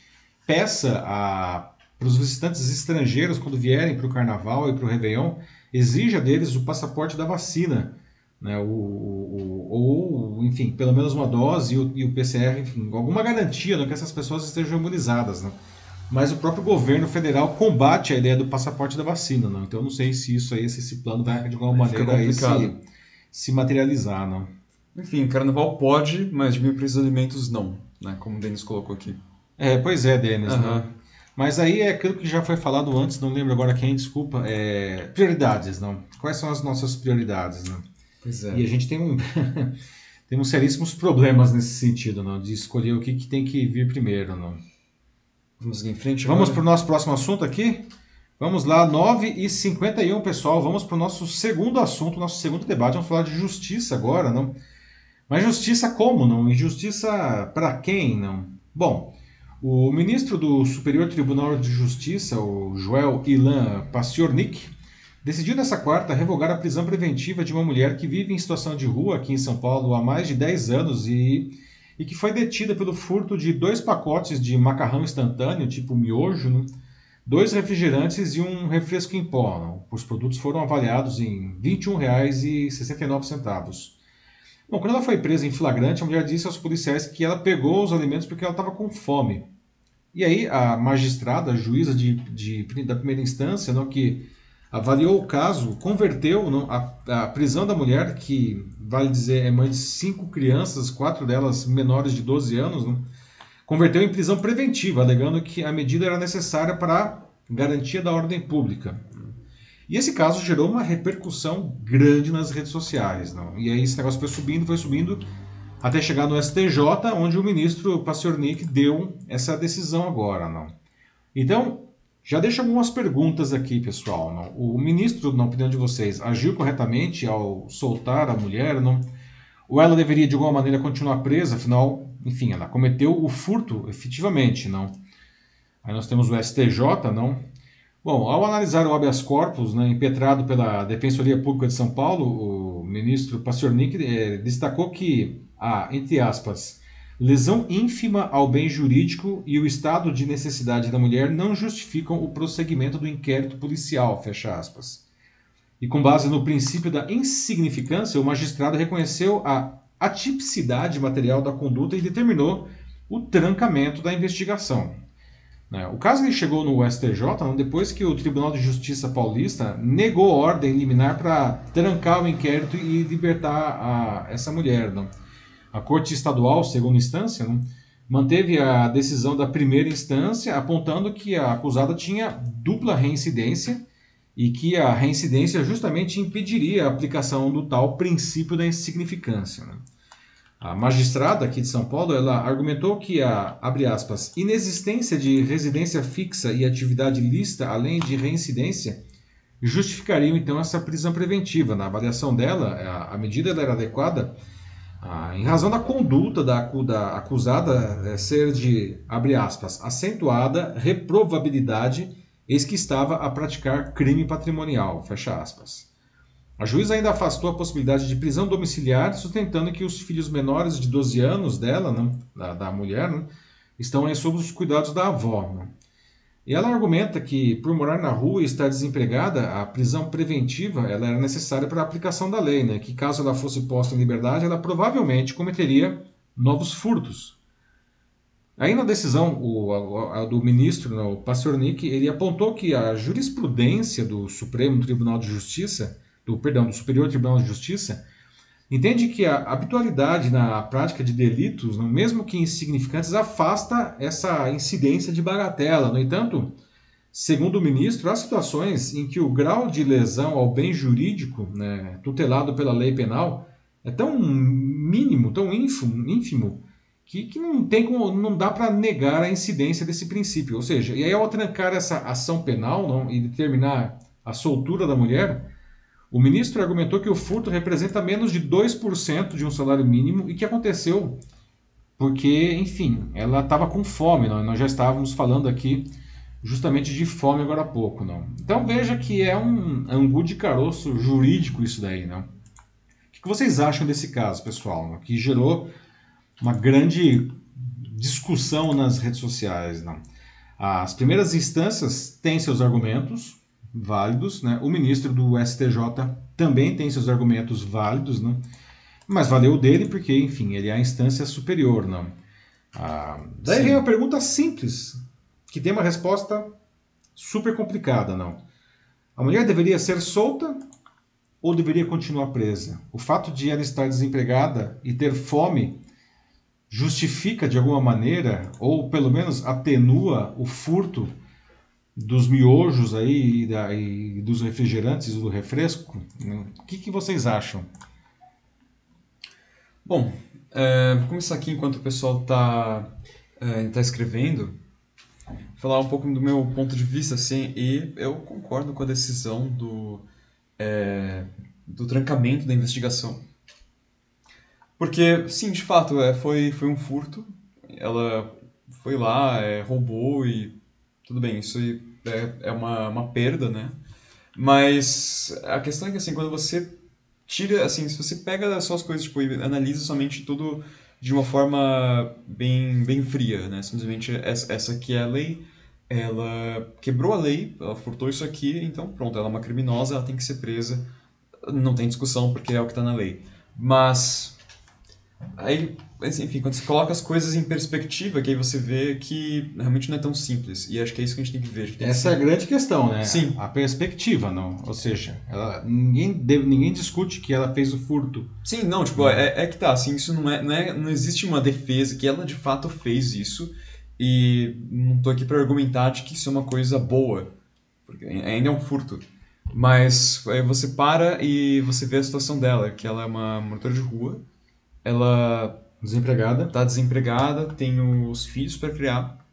peça a para os visitantes estrangeiros quando vierem para o Carnaval e para o Réveillon exija deles o passaporte da vacina, né, o, o, ou, enfim, pelo menos uma dose e o, e o PCR, enfim, alguma garantia né, que essas pessoas estejam imunizadas. Né? Mas o próprio governo federal combate a ideia do passaporte da vacina, não? então eu não sei se isso aí, se esse plano vai de alguma maneira se, se materializar. Não? Enfim, carnaval pode, mas diminuir preços de alimentos não, né? como o Denis colocou aqui. É, pois é, Denis. Uhum. Né? Mas aí é aquilo que já foi falado antes, não lembro agora quem, desculpa. É... Prioridades, não. Quais são as nossas prioridades, não? Pois é. E a gente tem um. temos seríssimos problemas nesse sentido, não? De escolher o que, que tem que vir primeiro, não. Vamos em frente agora. Vamos para o nosso próximo assunto aqui? Vamos lá, 9h51, pessoal. Vamos para o nosso segundo assunto, nosso segundo debate. Vamos falar de justiça agora, não? Mas justiça como, não? E justiça para quem, não? Bom, o ministro do Superior Tribunal de Justiça, o Joel Ilan Paciornik, decidiu nessa quarta revogar a prisão preventiva de uma mulher que vive em situação de rua aqui em São Paulo há mais de 10 anos e, e que foi detida pelo furto de dois pacotes de macarrão instantâneo, tipo miojo, né? dois refrigerantes e um refresco em pó. Os produtos foram avaliados em R$ 21,69. Bom, quando ela foi presa em flagrante, a mulher disse aos policiais que ela pegou os alimentos porque ela estava com fome. E aí a magistrada, a juíza de, de, da primeira instância, não, que avaliou o caso, converteu não, a, a, prisão da mulher, que vale dizer é mãe de cinco crianças, quatro delas menores de 12 anos, não, converteu em prisão preventiva, alegando que a medida era necessária para garantia da ordem pública. E esse caso gerou uma repercussão grande nas redes sociais. Não? E aí esse negócio foi subindo, foi subindo, até chegar no STJ, onde o ministro Paciornik deu essa decisão agora. Não? Então, já deixo algumas perguntas aqui, pessoal. Não? O ministro, na opinião de vocês, agiu corretamente ao soltar a mulher? Não? Ou ela deveria, de alguma maneira, continuar presa? Afinal, enfim, ela cometeu o furto efetivamente, não? Aí nós temos o STJ, não? Bom, ao analisar o habeas corpus, né, impetrado pela Defensoria Pública de São Paulo, o ministro Paciornik eh, destacou que entre aspas, lesão ínfima ao bem jurídico e o estado de necessidade da mulher não justificam o prosseguimento do inquérito policial, fecha aspas. E com base no princípio da insignificância, o magistrado reconheceu a atipicidade material da conduta e determinou o trancamento da investigação. Né? O caso ele chegou no STJ depois que o Tribunal de Justiça Paulista negou ordem liminar para trancar o inquérito e libertar a, essa mulher. Não? A Corte Estadual, segunda instância, manteve a decisão da primeira instância, apontando que a acusada tinha dupla reincidência e que a reincidência justamente impediria a aplicação do tal princípio da insignificância. Né? A magistrada aqui de São Paulo, ela argumentou que a, abre aspas, inexistência de residência fixa e atividade lista, além de reincidência, justificariam então essa prisão preventiva. Na avaliação dela, a, a medida era adequada em razão da conduta da, da acusada é, ser de, abre aspas, acentuada reprovabilidade, eis que estava a praticar crime patrimonial, fecha aspas. A juíza ainda afastou a possibilidade de prisão domiciliar, sustentando que os filhos menores de 12 anos dela, né, da, da, mulher, né, estão sob os cuidados da avó. Né. E ela argumenta que, por morar na rua e estar desempregada, a prisão preventiva ela era necessária para a aplicação da lei, né? que caso ela fosse posta em liberdade, ela provavelmente cometeria novos furtos. Aí na decisão o, a, a, do ministro, né, o Pastornik, ele apontou que a jurisprudência do Supremo Tribunal de Justiça, do perdão, do Superior Tribunal de Justiça, entende que a habitualidade na prática de delitos, mesmo que insignificantes, afasta essa incidência de bagatela. No entanto, segundo o ministro, há situações em que o grau de lesão ao bem jurídico, né, tutelado pela lei penal, é tão mínimo, tão ínfimo, ínfimo que, que não tem como, não dá para negar a incidência desse princípio. Ou seja, e aí ao trancar essa ação penal não, e determinar a soltura da mulher, o ministro argumentou que o furto representa menos de 2% de um salário mínimo e que aconteceu porque, enfim, ela estava com fome. Não? Nós já estávamos falando aqui justamente de fome agora há pouco. Não? Então veja que é um angu de caroço jurídico isso daí. Não? O que vocês acham desse caso, pessoal? Não? Que gerou uma grande discussão nas redes sociais. Não? As primeiras instâncias têm seus argumentos, válidos. Né? O ministro do STJ também tem seus argumentos válidos, né? mas valeu o dele porque, enfim, ele é a instância superior. Não? Ah, daí Sim. vem uma pergunta simples, que tem uma resposta super complicada. não. A mulher deveria ser solta ou deveria continuar presa? O fato de ela estar desempregada e ter fome justifica de alguma maneira, ou pelo menos atenua o furto dos miojos aí e, da, e dos refrigerantes do refresco. Né? O que, que vocês acham? Bom, é, vou começar aqui enquanto o pessoal está é, tá escrevendo, falar um pouco do meu ponto de vista, assim, e eu concordo com a decisão do, é, do trancamento da investigação. Porque, sim, de fato, é, foi, foi um furto, ela foi lá, é, roubou e tudo bem, isso é, é uma, uma perda, né? Mas a questão é que, assim, quando você tira, assim, se você pega só as coisas, tipo, e analisa somente tudo de uma forma bem, bem fria, né? Simplesmente essa, essa aqui é a lei, ela quebrou a lei, ela furtou isso aqui, então pronto, ela é uma criminosa, ela tem que ser presa, não tem discussão porque é o que está na lei. Mas Aí, enfim, quando você coloca as coisas em perspectiva, que aí você vê que realmente não é tão simples. E acho que é isso que a gente tem que ver. Tem Essa que... é a grande questão, né? Sim. A perspectiva, não. Ou seja, ela, ninguém, deve, ninguém discute que ela fez o furto. Sim, não, tipo, é, é que tá, assim, isso não é, não é. Não existe uma defesa que ela de fato fez isso. E não tô aqui para argumentar de que isso é uma coisa boa. Porque ainda é um furto. Mas aí você para e você vê a situação dela, que ela é uma moradora de rua ela desempregada, está desempregada, tem os filhos para criar.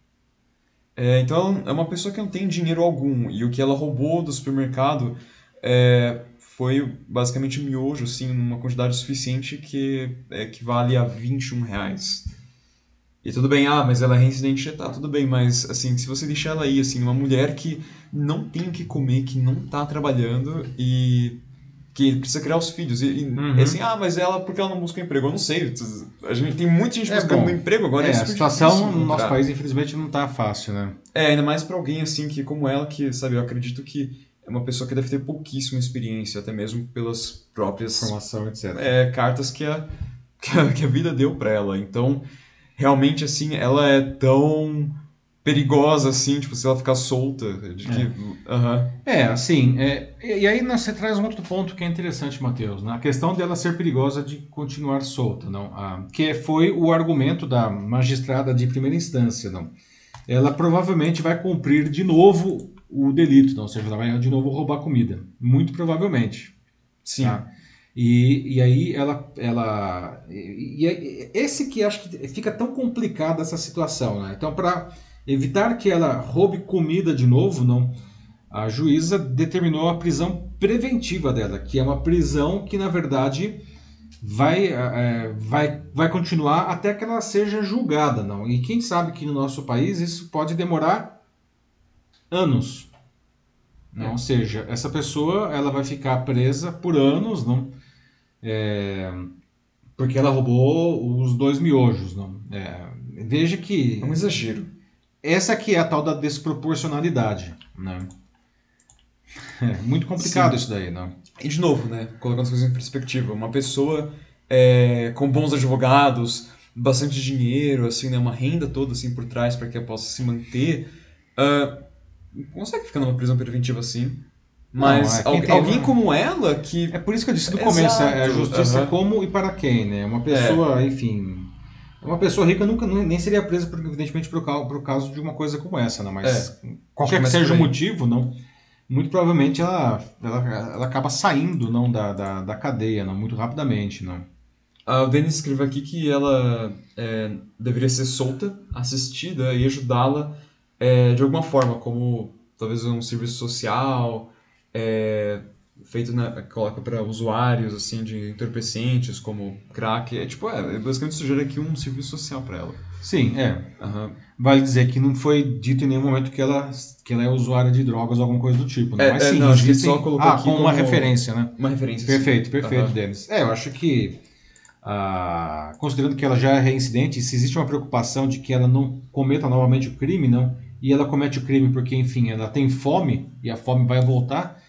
É, então é uma pessoa que não tem dinheiro algum e o que ela roubou do supermercado é, foi basicamente miojo, assim, numa quantidade suficiente que equivale a 21 reais. E tudo bem, ah, mas ela é reincidente, tá, tudo bem, mas assim, se você deixar ela aí, assim, uma mulher que não tem o que comer, que não tá trabalhando e que precisa criar os filhos. E, uhum. assim, ah, mas ela, porque ela não busca emprego? Eu não sei. A gente, tem muita gente é, buscando bom, emprego agora. É, é a situação no nosso país, infelizmente, não está fácil, né? É, ainda mais para alguém assim, que como ela, que, sabe, eu acredito que é uma pessoa que deve ter pouquíssima experiência, até mesmo pelas próprias... Formação, etc. É, cartas que a, que a, que a vida deu para ela. Então, realmente, assim, ela é tão perigosa, assim, tipo, se ela ficar solta. De que, é. Uhum. é, assim, é, e aí você traz um outro ponto que é interessante, Matheus, né? a questão dela ser perigosa de continuar solta, não? Ah, que foi o argumento da magistrada de primeira instância, não? Ela provavelmente vai cumprir de novo o delito, não? ou seja, ela vai de novo roubar comida, muito provavelmente. Sim. Tá? E, e aí ela. ela e, e esse que acho que fica tão complicada essa situação. Né? Então, para evitar que ela roube comida de novo, não, a juíza determinou a prisão preventiva dela, que é uma prisão que, na verdade, vai, é, vai, vai continuar até que ela seja julgada. não E quem sabe que no nosso país isso pode demorar anos. Não? É. Ou seja, essa pessoa ela vai ficar presa por anos, não? É, porque ela roubou os dois miojos. Não? É, veja que. É um exagero. Essa aqui é a tal da desproporcionalidade. Né? É muito complicado Sim. isso daí, não? E de novo, né? Colocando as coisas em perspectiva, uma pessoa é, com bons advogados, bastante dinheiro, assim, né? Uma renda toda assim por trás para que ela possa se manter. Uh, consegue ficar numa prisão preventiva assim. Mas não, é alguém como ela que. É por isso que eu disse no começo, é a justiça uhum. como e para quem, né? Uma pessoa, é. enfim. Uma pessoa rica nunca nem seria presa, evidentemente, por, por causa de uma coisa como essa, né? Mas é. qualquer que seja o motivo, não. Muito provavelmente ela, ela, ela acaba saindo não da, da, da cadeia, não, muito rapidamente, não. Ah, o Denis escreveu aqui que ela é, deveria ser solta, assistida e ajudá-la é, de alguma forma, como talvez um serviço social, é, feito na, coloca para usuários assim de entorpecentes como crack é tipo é, basicamente sugere aqui um serviço social para ela sim é uhum. vale dizer que não foi dito em nenhum momento que ela que ela é usuária de drogas ou alguma coisa do tipo né? é, mas é, sim não, acho que só colocou ah, com uma referência né uma referência perfeito sim. perfeito uhum. Denis é eu acho que ah, considerando que ela já é reincidente se existe uma preocupação de que ela não cometa novamente o crime não e ela comete o crime porque enfim ela tem fome e a fome vai voltar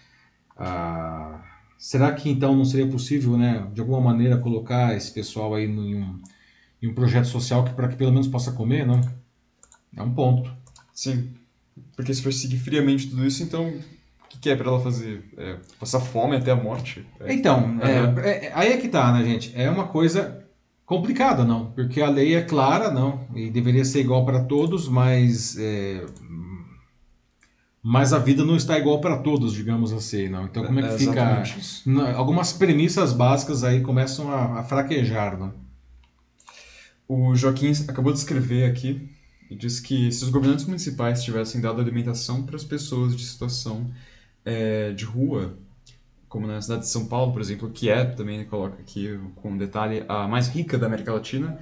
ah, será que então não seria possível, né, de alguma maneira, colocar esse pessoal aí em um, em um projeto social que para que pelo menos possa comer, não? É um ponto. Sim, porque se for seguir friamente tudo isso, então o que, que é para ela fazer? É, passar fome até a morte? É... Então, uhum. é, aí é que tá, né, gente? É uma coisa complicada, não? Porque a lei é clara, não? E deveria ser igual para todos, mas é, mas a vida não está igual para todos, digamos assim, não. Então como é que é, fica? Algumas premissas básicas aí começam a, a fraquejar, não? O Joaquim acabou de escrever aqui e diz que se os governantes municipais tivessem dado alimentação para as pessoas de situação é, de rua, como na cidade de São Paulo, por exemplo, que é, também coloca aqui com detalhe, a mais rica da América Latina,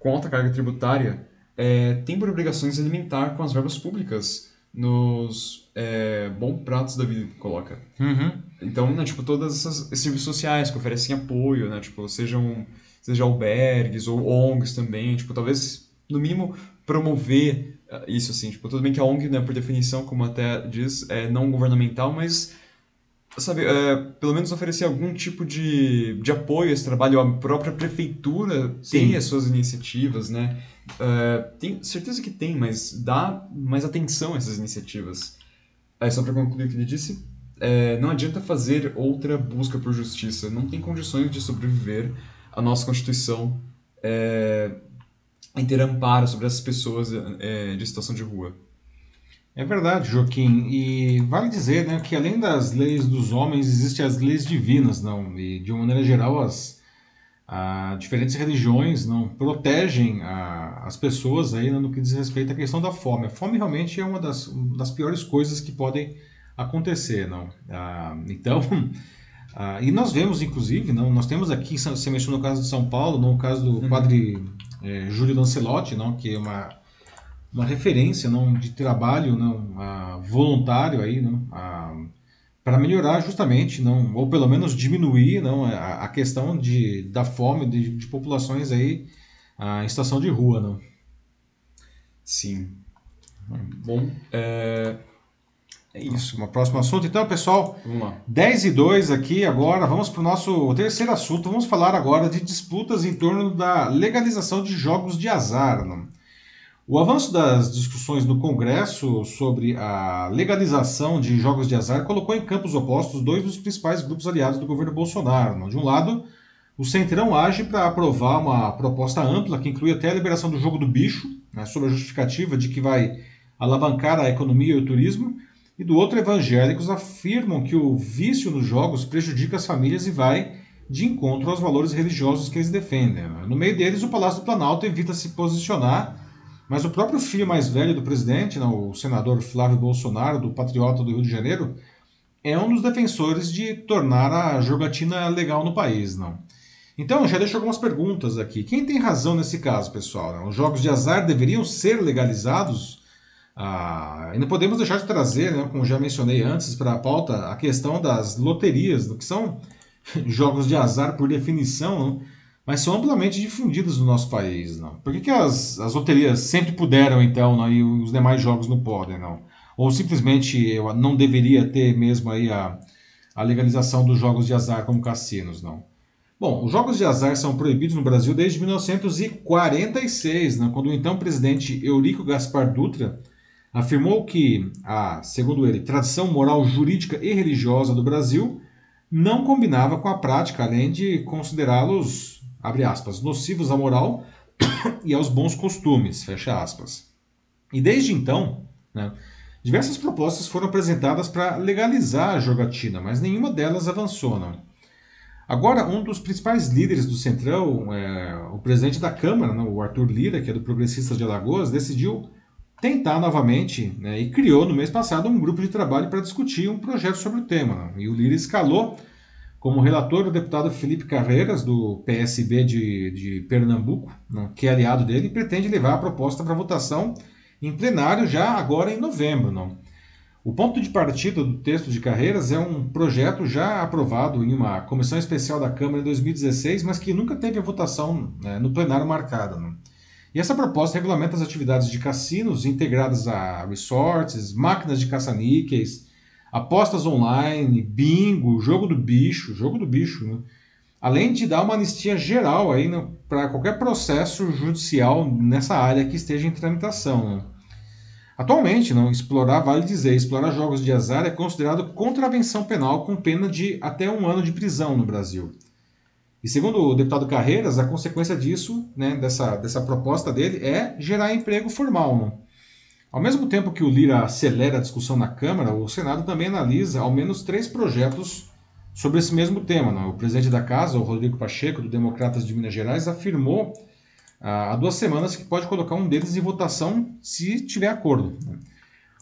com alta carga tributária, é, tem por obrigações alimentar com as verbas públicas nos é, bons pratos da vida que coloca. Uhum. Então, né, tipo, todas essas serviços sociais que oferecem apoio, né, tipo, sejam, seja albergues ou ONGs também, tipo, talvez, no mínimo, promover ah, isso, assim, tipo, tudo bem que a ONG, né, por definição, como até diz, é não governamental, mas sabe, é, pelo menos oferecer algum tipo de, de apoio a esse trabalho. A própria prefeitura Sim. tem as suas iniciativas, né? É, tem certeza que tem, mas dá mais atenção a essas iniciativas. Aí, só para concluir o que ele disse, é, não adianta fazer outra busca por justiça. Não tem condições de sobreviver. A nossa Constituição é, em ter amparo sobre essas pessoas é, de situação de rua. É verdade, Joaquim. E vale dizer né, que além das leis dos homens, existem as leis divinas, não? E de uma maneira geral, as a, diferentes religiões não protegem a, as pessoas aí no que diz respeito à questão da fome. A fome realmente é uma das, uma das piores coisas que podem acontecer, não? Ah, então, ah, e nós vemos, inclusive, não? Nós temos aqui, você mencionou o caso de São Paulo, no caso do uhum. padre é, Júlio Lancelotti, não? Que é uma uma referência não, de trabalho não, a, voluntário aí, não, para melhorar justamente, não, ou pelo menos diminuir não, a, a questão de, da fome de, de populações aí a, em situação de rua. Não. Sim. Bom, é... é isso. Um próximo assunto, então, pessoal. Vamos lá. 10 e 2 aqui agora. Vamos para o nosso terceiro assunto. Vamos falar agora de disputas em torno da legalização de jogos de azar. Não? O avanço das discussões no Congresso sobre a legalização de jogos de azar colocou em campos opostos dois dos principais grupos aliados do governo Bolsonaro. De um lado, o Centrão age para aprovar uma proposta ampla que inclui até a liberação do jogo do bicho, né, sob a justificativa de que vai alavancar a economia e o turismo. E do outro, evangélicos afirmam que o vício nos jogos prejudica as famílias e vai de encontro aos valores religiosos que eles defendem. Né? No meio deles, o Palácio do Planalto evita se posicionar, mas o próprio filho mais velho do presidente, né, o senador Flávio Bolsonaro, do Patriota do Rio de Janeiro, é um dos defensores de tornar a jogatina legal no país. Não? Então, já deixo algumas perguntas aqui. Quem tem razão nesse caso, pessoal? Né? Os jogos de azar deveriam ser legalizados? Ah, e não podemos deixar de trazer, né, como já mencionei antes, para a pauta, a questão das loterias, que são jogos de azar por definição, não? Mas são amplamente difundidos no nosso país. Não? Por que, que as, as loterias sempre puderam, então, não, e os demais jogos não podem? Não? Ou simplesmente não deveria ter mesmo aí a, a legalização dos jogos de azar como cassinos? Não? Bom, os jogos de azar são proibidos no Brasil desde 1946, né, quando o então presidente Eurico Gaspar Dutra afirmou que a, segundo ele, tradição moral, jurídica e religiosa do Brasil não combinava com a prática, além de considerá-los, abre aspas, nocivos à moral e aos bons costumes, fecha aspas. E desde então, né, diversas propostas foram apresentadas para legalizar a jogatina, mas nenhuma delas avançou. Não. Agora, um dos principais líderes do Centrão, é, o presidente da Câmara, né, o Arthur Lira, que é do Progressistas de Alagoas, decidiu tentar novamente né, e criou no mês passado um grupo de trabalho para discutir um projeto sobre o tema. Né, e o Lira escalou como relator o deputado Felipe Carreiras, do PSB de, de Pernambuco, né, que é aliado dele, pretende levar a proposta para votação em plenário já agora em novembro. Não. O ponto de partida do texto de carreiras é um projeto já aprovado em uma comissão especial da Câmara em 2016, mas que nunca teve a votação né, no plenário marcada. E essa proposta regulamenta as atividades de cassinos integradas a resorts, máquinas de caça-níqueis, apostas online, bingo, jogo do bicho, jogo do bicho, né? além de dar uma anistia geral aí né, para qualquer processo judicial nessa área que esteja em tramitação. Né? Atualmente, não explorar, vale dizer, explorar jogos de azar é considerado contravenção penal com pena de até um ano de prisão no Brasil. E segundo o deputado Carreiras, a consequência disso, né, dessa, dessa proposta dele, é gerar emprego formal. Não? Ao mesmo tempo que o Lira acelera a discussão na Câmara, o Senado também analisa ao menos três projetos sobre esse mesmo tema. Não? O presidente da Casa, o Rodrigo Pacheco, do Democratas de Minas Gerais, afirmou há duas semanas que pode colocar um deles em votação se tiver acordo. Né?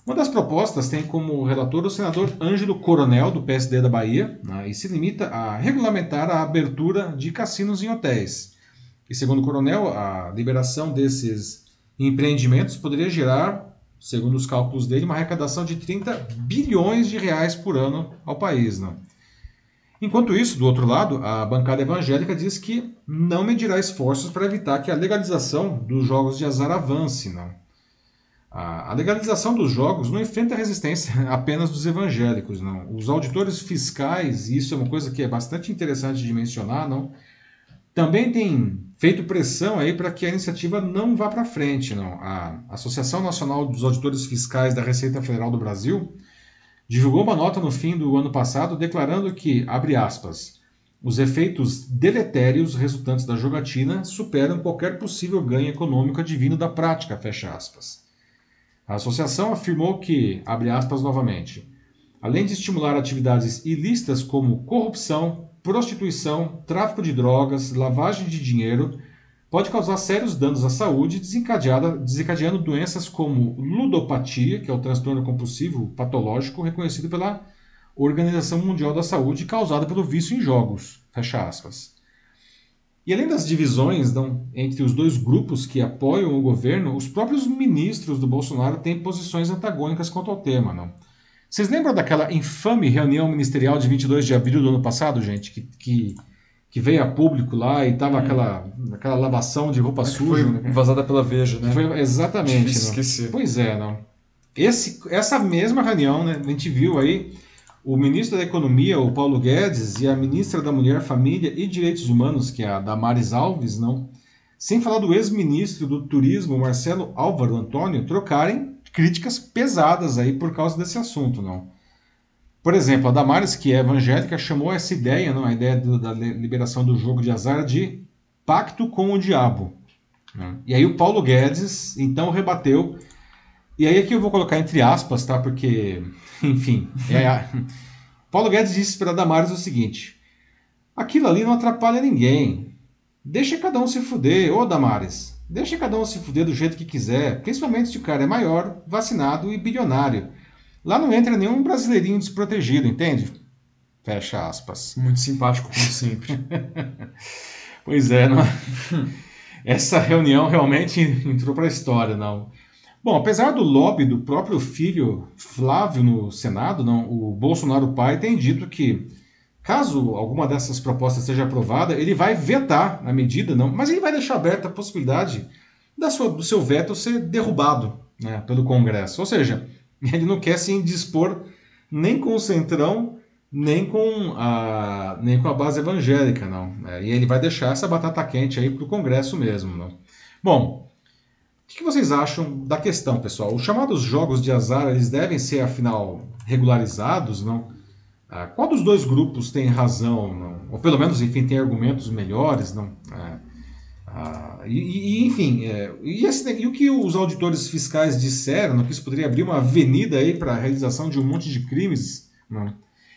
Uma das propostas tem como relator o senador Ângelo Coronel, do PSD da Bahia, né, e se limita a regulamentar a abertura de cassinos em hotéis. E segundo o Coronel, a liberação desses empreendimentos poderia gerar, segundo os cálculos dele, uma arrecadação de 30 bilhões de reais por ano ao país. Né? Enquanto isso, do outro lado, a bancada evangélica diz que não medirá esforços para evitar que a legalização dos jogos de azar avance. Não. A legalização dos jogos não enfrenta resistência apenas dos evangélicos. Não. Os auditores fiscais, e isso é uma coisa que é bastante interessante de mencionar, não, também têm feito pressão aí para que a iniciativa não vá para frente. Não. A Associação Nacional dos Auditores Fiscais da Receita Federal do Brasil divulgou uma nota no fim do ano passado declarando que, abre aspas, os efeitos deletérios resultantes da jogatina superam qualquer possível ganho econômico advindo da prática, fecha aspas. A associação afirmou que, abre aspas novamente, além de estimular atividades ilícitas como corrupção, prostituição, tráfico de drogas, lavagem de dinheiro, pode causar sérios danos à saúde, desencadeando doenças como ludopatia, que é o transtorno compulsivo patológico reconhecido pela Organização Mundial da Saúde, causada pelo vício em jogos. Fecha aspas. E além das divisões não, entre os dois grupos que apoiam o governo, os próprios ministros do Bolsonaro têm posições antagônicas quanto ao tema. Não? Vocês lembram daquela infame reunião ministerial de 22 de abril do ano passado, gente? Que, que que veio a público lá e tava hum. aquela, aquela lavação de roupa suja. Foi né? vazada pela Veja, né? Foi, exatamente. Esqueci. Pois é, não. Esse, essa mesma reunião, né, a gente viu aí o ministro da Economia, o Paulo Guedes, e a ministra da Mulher, Família e Direitos Humanos, que é a Damares Alves, não, sem falar do ex-ministro do Turismo, Marcelo Álvaro Antônio, trocarem críticas pesadas aí por causa desse assunto, não. Por exemplo, a Damares, que é evangélica, chamou essa ideia, não, a ideia do, da liberação do jogo de azar, de pacto com o diabo. Né? E aí o Paulo Guedes, então, rebateu. E aí aqui eu vou colocar entre aspas, tá? Porque, enfim. É, Paulo Guedes disse para a Damares o seguinte: Aquilo ali não atrapalha ninguém. Deixa cada um se fuder, ô Damares. Deixa cada um se fuder do jeito que quiser, principalmente se o cara é maior, vacinado e bilionário. Lá não entra nenhum brasileirinho desprotegido, entende? Fecha aspas. Muito simpático, como sempre. pois é, não... É? essa reunião realmente entrou para a história, não. Bom, apesar do lobby do próprio filho Flávio no Senado, não, o Bolsonaro pai tem dito que caso alguma dessas propostas seja aprovada, ele vai vetar a medida, não, mas ele vai deixar aberta a possibilidade da sua, do seu veto ser derrubado né, pelo Congresso. Ou seja, ele não quer se indispor nem com o Centrão, nem com a, nem com a base evangélica, não. É, e ele vai deixar essa batata quente aí para o Congresso mesmo, não. Bom, o que vocês acham da questão, pessoal? Os chamados jogos de azar, eles devem ser, afinal, regularizados, não? Ah, qual dos dois grupos tem razão? Não? Ou pelo menos, enfim, tem argumentos melhores? Não? Ah, ah, e, e, enfim, é, e, esse, e, o que os auditores fiscais disseram, não, que isso poderia abrir uma avenida aí para a realização de um monte de crimes? Não?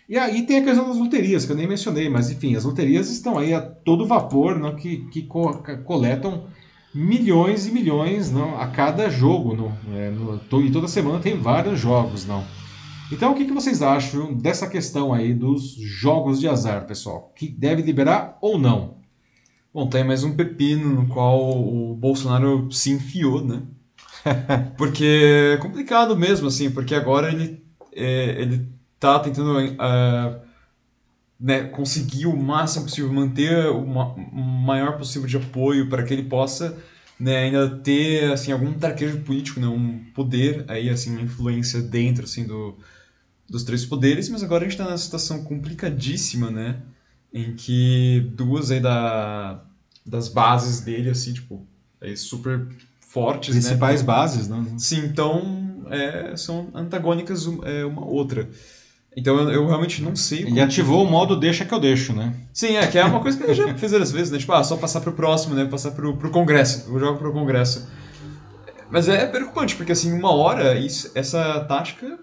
E aí tem a questão das loterias, que eu nem mencionei, mas enfim, as loterias estão aí a todo vapor, não, que, que co coletam milhões e milhões não, a cada jogo. Não, é, no, e toda semana tem vários jogos. não. Então, o que, que vocês acham dessa questão aí dos jogos de azar, pessoal? Que deve liberar ou não? Bom, tem mais um pepino no qual o Bolsonaro se enfiou, né? porque é complicado mesmo, assim, porque agora ele, é, ele tá tentando uh, né, conseguir o máximo possível, manter o, o maior possível de apoio para que ele possa né, ainda ter assim algum traquejo político, né, um poder aí assim, uma influência dentro assim do dos três poderes, mas agora a gente está numa situação complicadíssima, né? Em que duas aí da, das bases dele, assim, tipo, é super fortes, né? Principais né? bases, né? Sim, então é, são antagônicas é, uma outra. Então eu, eu, realmente não sei. Ele ativou que... o modo deixa que eu deixo, né? Sim, é, que é uma coisa que ele já fez várias vezes, né? Tipo, ah, só passar pro próximo, né? Passar pro, pro Congresso. Eu jogo pro Congresso. Mas é preocupante, porque assim, uma hora isso, essa tática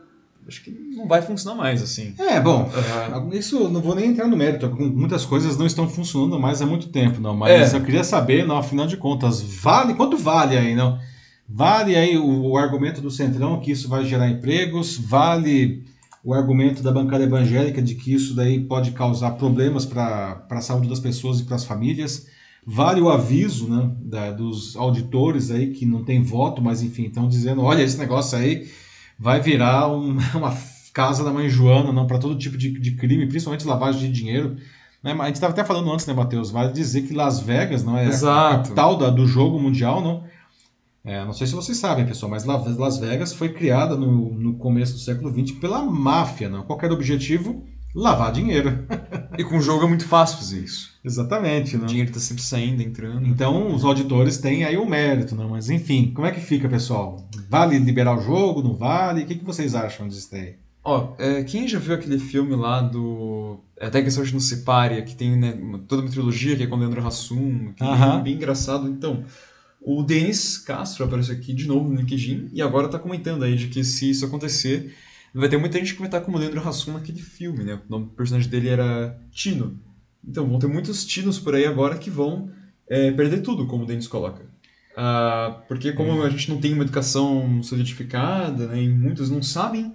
acho que não vai funcionar mais, assim. É, bom, uhum. isso não vou nem entrar no mérito, muitas coisas não estão funcionando mais há muito tempo, não, mas é. eu queria saber, não, afinal de contas, vale, quanto vale aí, não? Vale aí o, o argumento do Centrão que isso vai gerar empregos, vale o argumento da bancada evangélica de que isso daí pode causar problemas para a saúde das pessoas e para as famílias, vale o aviso né, da, dos auditores aí que não tem voto, mas enfim, estão dizendo, olha, esse negócio aí vai virar um, uma casa da mãe Joana, não para todo tipo de, de crime, principalmente lavagem de dinheiro. Né? A gente estava até falando antes, né, Matheus? Vale dizer que Las Vegas não é Exato. a capital da, do jogo mundial, não? É, não sei se vocês sabem, pessoal, mas Las Vegas foi criada no, no começo do século XX pela máfia, não? Qualquer objetivo lavar dinheiro. e com o jogo é muito fácil fazer isso. Exatamente. Não? O dinheiro está sempre saindo, entrando. Então os auditores têm aí o mérito, não? mas enfim, como é que fica, pessoal? Vale liberar o jogo, não vale? O que, que vocês acham disso aí? Ó, é, quem já viu aquele filme lá do. É, até que a sorte não se pare, que tem né, toda uma trilogia que é com o Leandro Hassum, que uh -huh. é bem engraçado. Então, o Denis Castro apareceu aqui de novo no LinkedIn e agora está comentando aí de que se isso acontecer, vai ter muita gente que vai estar como Leandro Hassum naquele filme, né? O nome do personagem dele era Tino. Então vão ter muitos Tinos por aí agora que vão é, perder tudo, como o Denis coloca. Ah, porque como a gente não tem uma educação solidificada, né, e muitos não sabem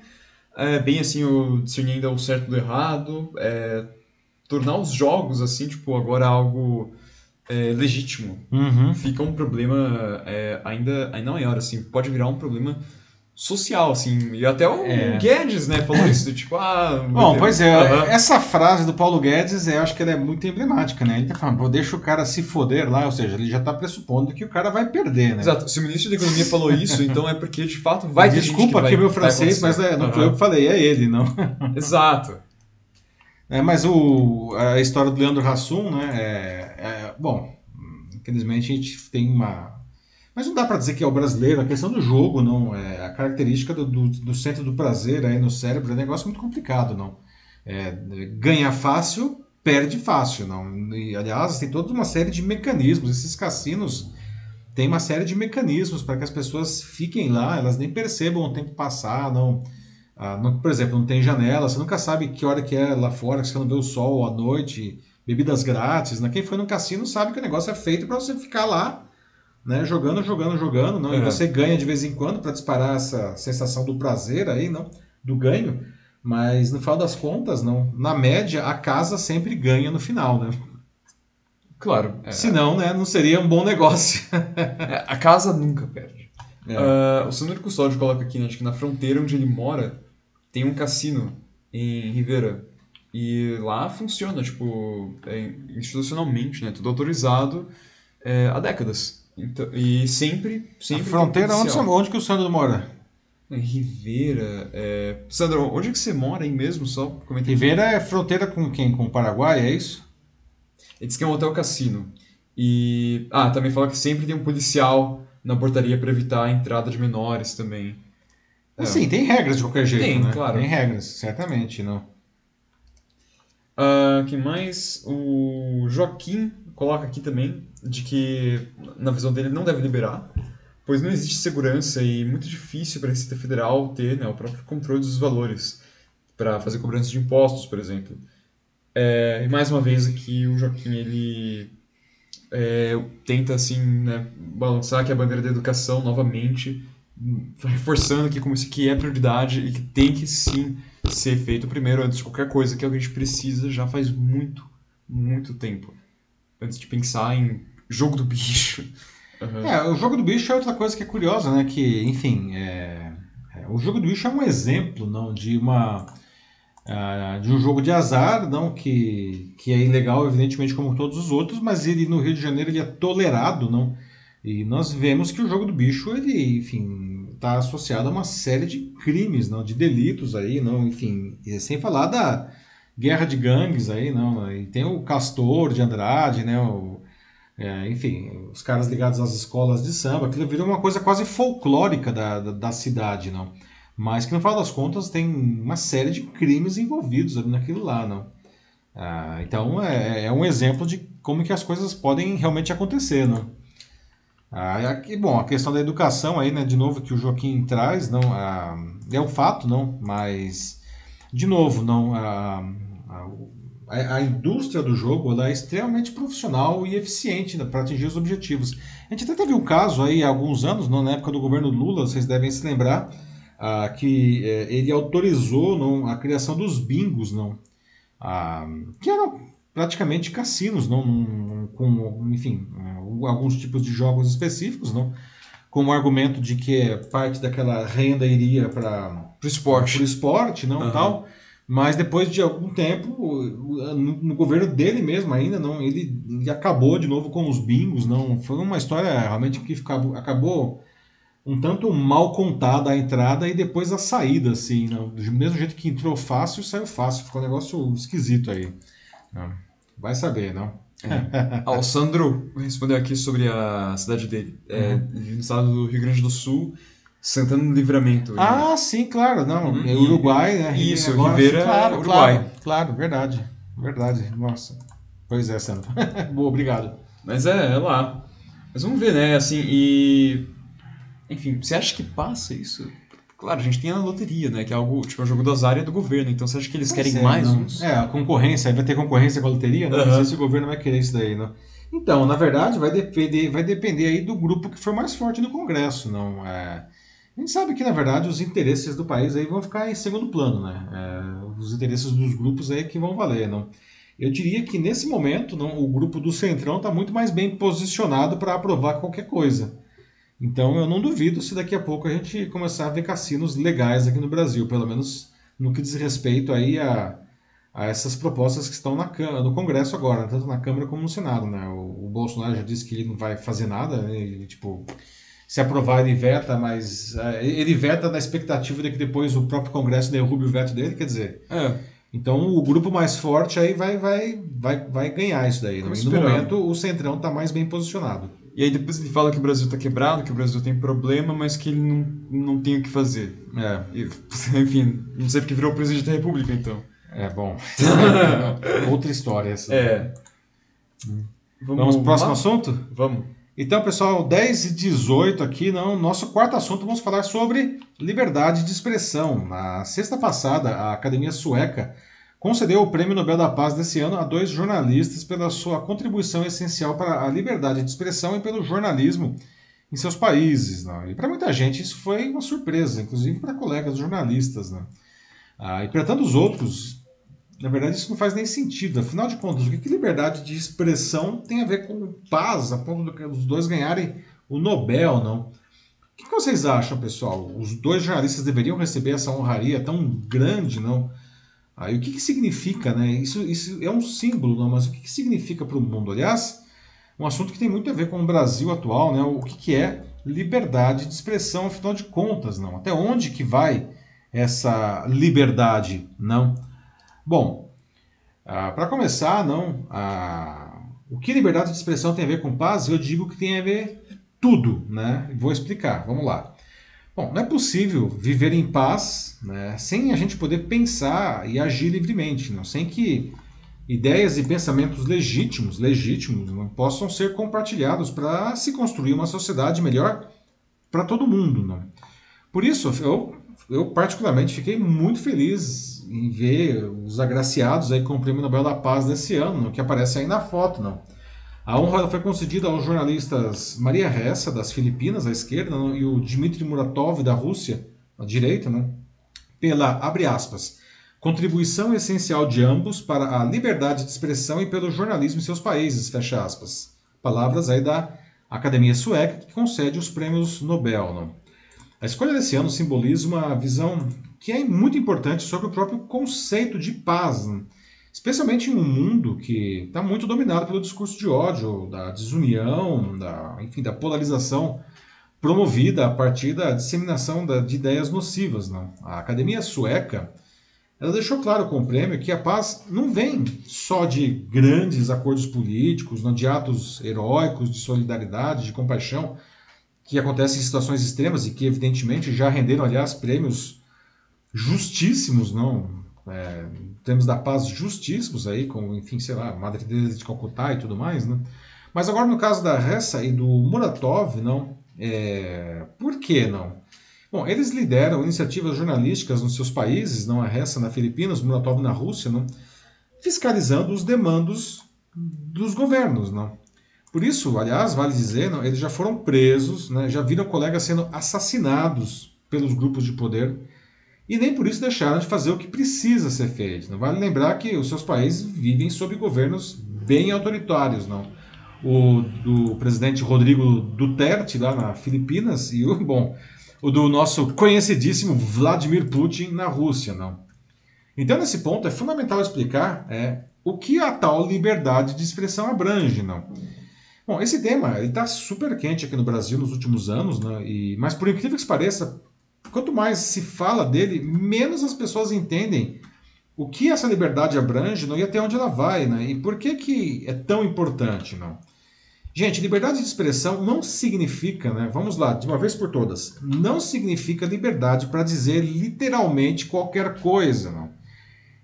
é, bem assim o discernir ainda o certo do errado, é, tornar os jogos assim, tipo, agora algo é, legítimo, uhum. fica um problema é, ainda, ainda maior, assim, pode virar um problema social, assim. E até o é. Guedes, né, falou isso, do tipo, ah... Bom, pois é, uhum. essa frase do Paulo Guedes, eu acho que ela é muito emblemática, né? Ele tá falando, deixa o cara se foder lá, ou seja, ele já tá pressupondo que o cara vai perder, né? Exato. Se o ministro da Economia falou isso, então é porque, de fato, vai ter Desculpa aqui meu francês, mas é, não uhum. foi eu que falei, é ele, não. Exato. É, mas o, a história do Leandro Hassum, né, é, é, bom, infelizmente a gente tem uma mas não dá para dizer que é o brasileiro, a questão do jogo, não. É, a característica do, do, do centro do prazer aí no cérebro é um negócio muito complicado, não. É, ganha fácil, perde fácil, não. E, aliás, tem toda uma série de mecanismos. Esses cassinos têm uma série de mecanismos para que as pessoas fiquem lá, elas nem percebam o tempo passar, não. Ah, não, por exemplo, não tem janela, você nunca sabe que hora que é lá fora, você não vê o sol à noite bebidas grátis, né? Quem foi no cassino sabe que o negócio é feito para você ficar lá, né? Jogando, jogando, jogando, não? E É. você ganha de vez em quando para disparar essa sensação do prazer aí, não? Do ganho. Mas no final das contas, não. Na média, a casa sempre ganha no final, né? Claro. é, Se não, né? Não seria um bom negócio. é, a casa nunca perde. É. Ah, o Sandro Custódio coloca aqui, né, acho que na fronteira onde ele mora tem um cassino em Rivera. E lá funciona, tipo, é, institucionalmente, né? Tudo autorizado é, há décadas. Então, e sempre, A sempre. tem fronteira, onde, você- onde que o Sandro mora? Em Rivera. É... Sandro, onde é que você mora aí mesmo? Só comenta aqui. Rivera é fronteira com quem? Com o Paraguai, é isso? Ele diz que é um hotel cassino. E. Ah, também fala que sempre tem um policial na portaria para evitar a entrada de menores também. É. Sim, tem regras de qualquer jeito, Tem, né? claro. Tem regras, certamente, não. Ah, que mais? O Joaquim coloca aqui também de que, na visão dele, não deve liberar, pois não existe segurança e muito difícil para a Receita Federal ter né, o próprio controle dos valores para fazer cobrança de impostos, por exemplo. É, e mais uma vez aqui o Joaquim ele é, tenta assim né, balançar aqui a bandeira da educação novamente, reforçando aqui como isso aqui é prioridade e que tem que sim ser feito primeiro antes de qualquer coisa, que é o que a gente precisa já faz muito, muito tempo. Antes de pensar em jogo do bicho. Aham. É, o jogo do bicho é outra coisa que é curiosa, né? Que, enfim, é- é, o jogo do bicho é um exemplo, não, de uma ah, de um jogo de azar, não que que é ilegal, evidentemente, como todos os outros, mas ele no Rio de Janeiro ele é tolerado, não? E nós vemos que o jogo do bicho ele, enfim, está associado a uma série de crimes, não, de delitos aí, não, enfim, sem falar da guerra de gangues aí, não. E tem o Castor de Andrade, né? O, é, enfim, os caras ligados às escolas de samba, aquilo virou uma coisa quase folclórica da, da, da cidade, não? Mas que no final das contas tem uma série de crimes envolvidos ali naquilo lá, não? Ah, então é, é um exemplo de como que as coisas podem realmente acontecer, não? Ah, aqui, bom, a questão da educação aí, né, de novo que o Joaquim traz, não, ah, é um fato, não, mas de novo, não, ah, a, a indústria do jogo ela é extremamente profissional e eficiente para atingir os objetivos. A gente até teve um caso aí há alguns anos, não, na época do governo Lula, vocês devem se lembrar, ah, que eh, ele autorizou não, a criação dos bingos, não, ah, que eram praticamente cassinos, não, com, enfim, eh, alguns tipos de jogos específicos, não, com o argumento de que parte daquela renda iria para Pro esporte. por esporte, não Aham. tal. Mas depois de algum tempo, no, no governo dele mesmo ainda, não, ele, ele acabou de novo com os bingos, não. Foi uma história realmente que ficava, acabou um tanto mal contada a entrada e depois a saída, assim, não. do mesmo jeito que entrou fácil, saiu fácil, ficou um negócio esquisito aí. não. Vai saber, não? Ah, o Sandro respondeu aqui sobre a cidade dele. É, no estado do Rio Grande do Sul, Santana do Livramento. Ah, sim, claro, não. Uhum. É Uruguai, né? Isso, Agora, Rivera é claro, Uruguai. Claro, claro, verdade. Verdade. Nossa. Pois é, Sandro. Boa, obrigado. Mas é, é lá. Mas vamos ver, né? Assim, e. Enfim, você acha que passa isso? Claro, a gente tem a loteria, né? Que é algo, tipo, é o jogo do azar e é do governo. Então você acha que eles Pois querem é, mais não. uns? É, a concorrência, aí vai ter concorrência com a loteria, né? Não Aham. sei se o governo vai querer isso daí, não. Então, na verdade, vai depender, vai depender aí do grupo que for mais forte no Congresso, não é... A gente sabe que, na verdade, os interesses do país aí vão ficar em segundo plano, né? É, os interesses dos grupos aí que vão valer, não. Eu diria que, nesse momento, não, o grupo do Centrão está muito mais bem posicionado para aprovar qualquer coisa. Então, eu não duvido se daqui a pouco a gente começar a ver cassinos legais aqui no Brasil, pelo menos no que diz respeito aí a, a essas propostas que estão na, no Congresso agora, tanto na Câmara como no Senado, né? O, o Bolsonaro já disse que ele não vai fazer nada, né? tipo, se aprovar ele veta, mas eh, ele veta na expectativa de que depois o próprio Congresso derrube o veto dele, quer dizer, É, então o grupo mais forte aí vai, vai, vai, vai ganhar isso daí. né? Vamos no momento o Centrão está mais bem posicionado. E aí depois ele fala que o Brasil tá quebrado, que o Brasil tem problema, mas que ele não, não tem o que fazer. É, E, enfim, não sei porque virou presidente da República, então. é bom. Outra história essa. É. Vamos pro próximo lá? assunto? Vamos. Então, pessoal, 10 e 18 aqui, não, nosso quarto assunto, vamos falar sobre liberdade de expressão. Na sexta passada, a Academia Sueca concedeu o Prêmio Nobel da Paz desse ano a dois jornalistas pela sua contribuição essencial para a liberdade de expressão e pelo jornalismo em seus países. E para muita gente isso foi uma surpresa, inclusive para colegas jornalistas. Ah, e para tantos outros, na verdade isso não faz nem sentido. Afinal de contas, o que, que liberdade de expressão tem a ver com paz, a ponto dos dois ganharem o Nobel, não? O que, que vocês acham, pessoal? Os dois jornalistas deveriam receber essa honraria tão grande, não? E o que, que significa, né? Isso, isso é um símbolo, não, mas o que, que significa para o mundo? Aliás, um assunto que tem muito a ver com o Brasil atual, né? O que, que é liberdade de expressão, afinal de contas, não? Até onde que vai essa liberdade, não? Bom, ah, para começar, não, ah, o que liberdade de expressão tem a ver com paz? Eu digo que tem a ver tudo, né? Vou explicar. Vamos lá. Bom, não é possível viver em paz né, sem a gente poder pensar e agir livremente, não? sem que ideias e pensamentos legítimos, legítimos, não possam ser compartilhados para se construir uma sociedade melhor para todo mundo. Não? Por isso, eu, eu particularmente fiquei muito feliz em ver os agraciados aí com o Prêmio Nobel da Paz desse ano, que aparece aí na foto. Não? A honra foi concedida aos jornalistas Maria Ressa, das Filipinas, à esquerda, e o Dmitry Muratov, da Rússia, à direita, né, pela, abre aspas, contribuição essencial de ambos para a liberdade de expressão e pelo jornalismo em seus países, fecha aspas. Palavras aí da Academia Sueca, que concede os prêmios Nobel. Né. A escolha desse ano simboliza uma visão que é muito importante sobre o próprio conceito de paz. Né especialmente em um mundo que está muito dominado pelo discurso de ódio, da desunião, da, enfim, da polarização promovida a partir da disseminação de ideias nocivas. Né? A Academia Sueca ela deixou claro com o prêmio que a paz não vem só de grandes acordos políticos, não de atos heróicos de solidariedade, de compaixão, que acontecem em situações extremas e que evidentemente já renderam, aliás, prêmios justíssimos, não é, da paz justíssimos aí, com, enfim, sei lá, Madre Teresa de Calcutá e tudo mais, né? Mas agora no caso da Ressa e do Muratov, não, é, por que não? Bom, eles lideram iniciativas jornalísticas nos seus países, não a Ressa na Filipinas, Muratov na Rússia, não, fiscalizando os demandos dos governos, não. Por isso, aliás, vale dizer, não, eles já foram presos, né, já viram colegas sendo assassinados pelos grupos de poder e nem por isso deixaram de fazer o que precisa ser feito. Não vale lembrar que os seus países vivem sob governos bem autoritários, não? O do presidente Rodrigo Duterte lá na Filipinas e o bom, o do nosso conhecidíssimo Vladimir Putin na Rússia, não? Então nesse ponto é fundamental explicar é, o que a tal liberdade de expressão abrange, não? Bom, esse tema está super quente aqui no Brasil nos últimos anos, né? E, mas por incrível que pareça, quanto mais se fala dele, menos as pessoas entendem o que essa liberdade abrange não, e até onde ela vai, né? E por que, que é tão importante, não? Gente, liberdade de expressão não significa, né? Vamos lá, de uma vez por todas, não significa liberdade para dizer literalmente qualquer coisa, não.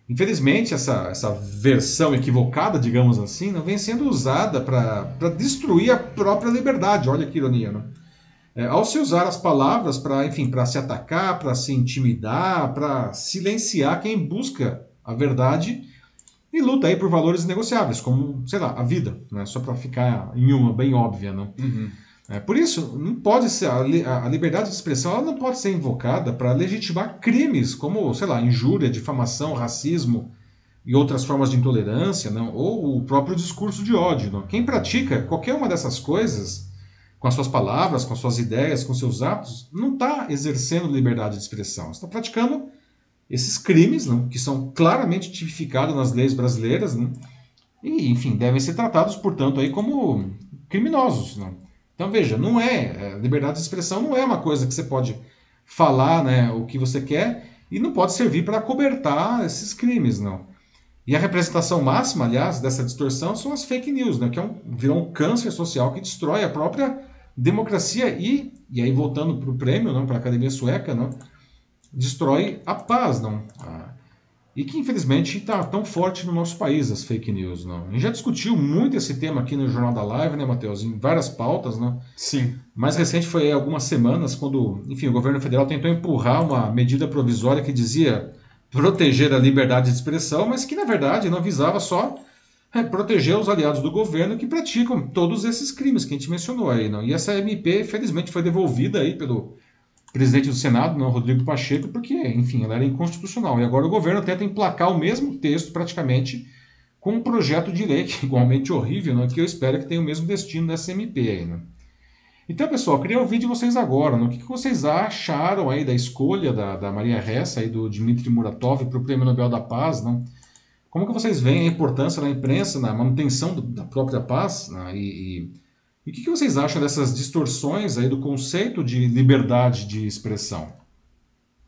Infelizmente, essa, essa versão equivocada, digamos assim, não vem sendo usada para destruir a própria liberdade. Olha que ironia, não? É, ao se usar as palavras para, enfim, para se atacar, para se intimidar, para silenciar quem busca a verdade e luta aí por valores negociáveis, como, sei lá, a vida, né? só para ficar em uma bem óbvia. Né? Uhum. É, por isso, não pode ser a, a, liberdade de expressão ela não pode ser invocada para legitimar crimes como, sei lá, injúria, difamação, racismo e outras formas de intolerância, não? ou o próprio discurso de ódio. Não? Quem pratica qualquer uma dessas coisas com as suas palavras, com as suas ideias, com seus atos, não está exercendo liberdade de expressão. Está praticando esses crimes, não, que são claramente tipificados nas leis brasileiras, não, e, enfim, devem ser tratados, portanto, aí como criminosos. Não. Então, veja, não é, é liberdade de expressão não é uma coisa que você pode falar né, o que você quer e não pode servir para cobertar esses crimes, não. E a representação máxima, aliás, dessa distorção são as fake news, né, que é um, virou um câncer social que destrói a própria democracia e, e aí voltando para o prêmio, para a Academia Sueca, não, destrói a paz, não. Ah, e que infelizmente está tão forte no nosso país, as fake news. Não. A gente já discutiu muito esse tema aqui no Jornal da Live, né, Matheus? Em várias pautas, não? Sim. Mais recente foi algumas semanas, quando enfim, o governo federal tentou empurrar uma medida provisória que dizia proteger a liberdade de expressão, mas que na verdade não visava só é, proteger os aliados do governo que praticam todos esses crimes que a gente mencionou aí. Não? E essa MP, felizmente, foi devolvida aí pelo presidente do Senado, não, Rodrigo Pacheco, porque, enfim, ela era inconstitucional. E agora o governo tenta emplacar o mesmo texto, praticamente, com um projeto de lei que é igualmente horrível, não? que eu espero que tenha o mesmo destino dessa MP aí. Não? Então, pessoal, queria ouvir de vocês agora, não? o que, que vocês acharam aí da escolha da, da Maria Ressa e do Dmitry Muratov para o Prêmio Nobel da Paz, não? Como que vocês veem a importância da imprensa na manutenção do, da própria paz? Né? E, e, e, o que, que vocês acham dessas distorções aí do conceito de liberdade de expressão?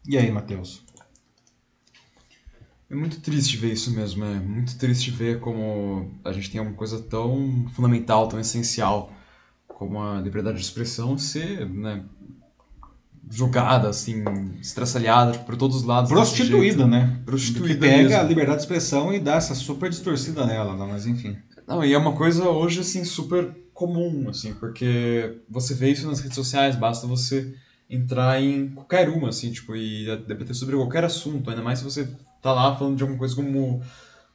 E aí, Matheus? É muito triste ver isso mesmo, é muito triste ver como a gente tem uma coisa tão fundamental, tão essencial como a liberdade de expressão ser né, julgada, assim, estraçalhada por todos os lados. Prostituída, né? Prostituída. Que pega mesmo. a liberdade de expressão e dá essa super distorcida nela, não, mas enfim. Não, e é uma coisa hoje, assim, super comum, assim, porque você vê isso nas redes sociais, basta você entrar em qualquer uma, assim, tipo, e debater sobre qualquer assunto, ainda mais se você tá lá falando de alguma coisa como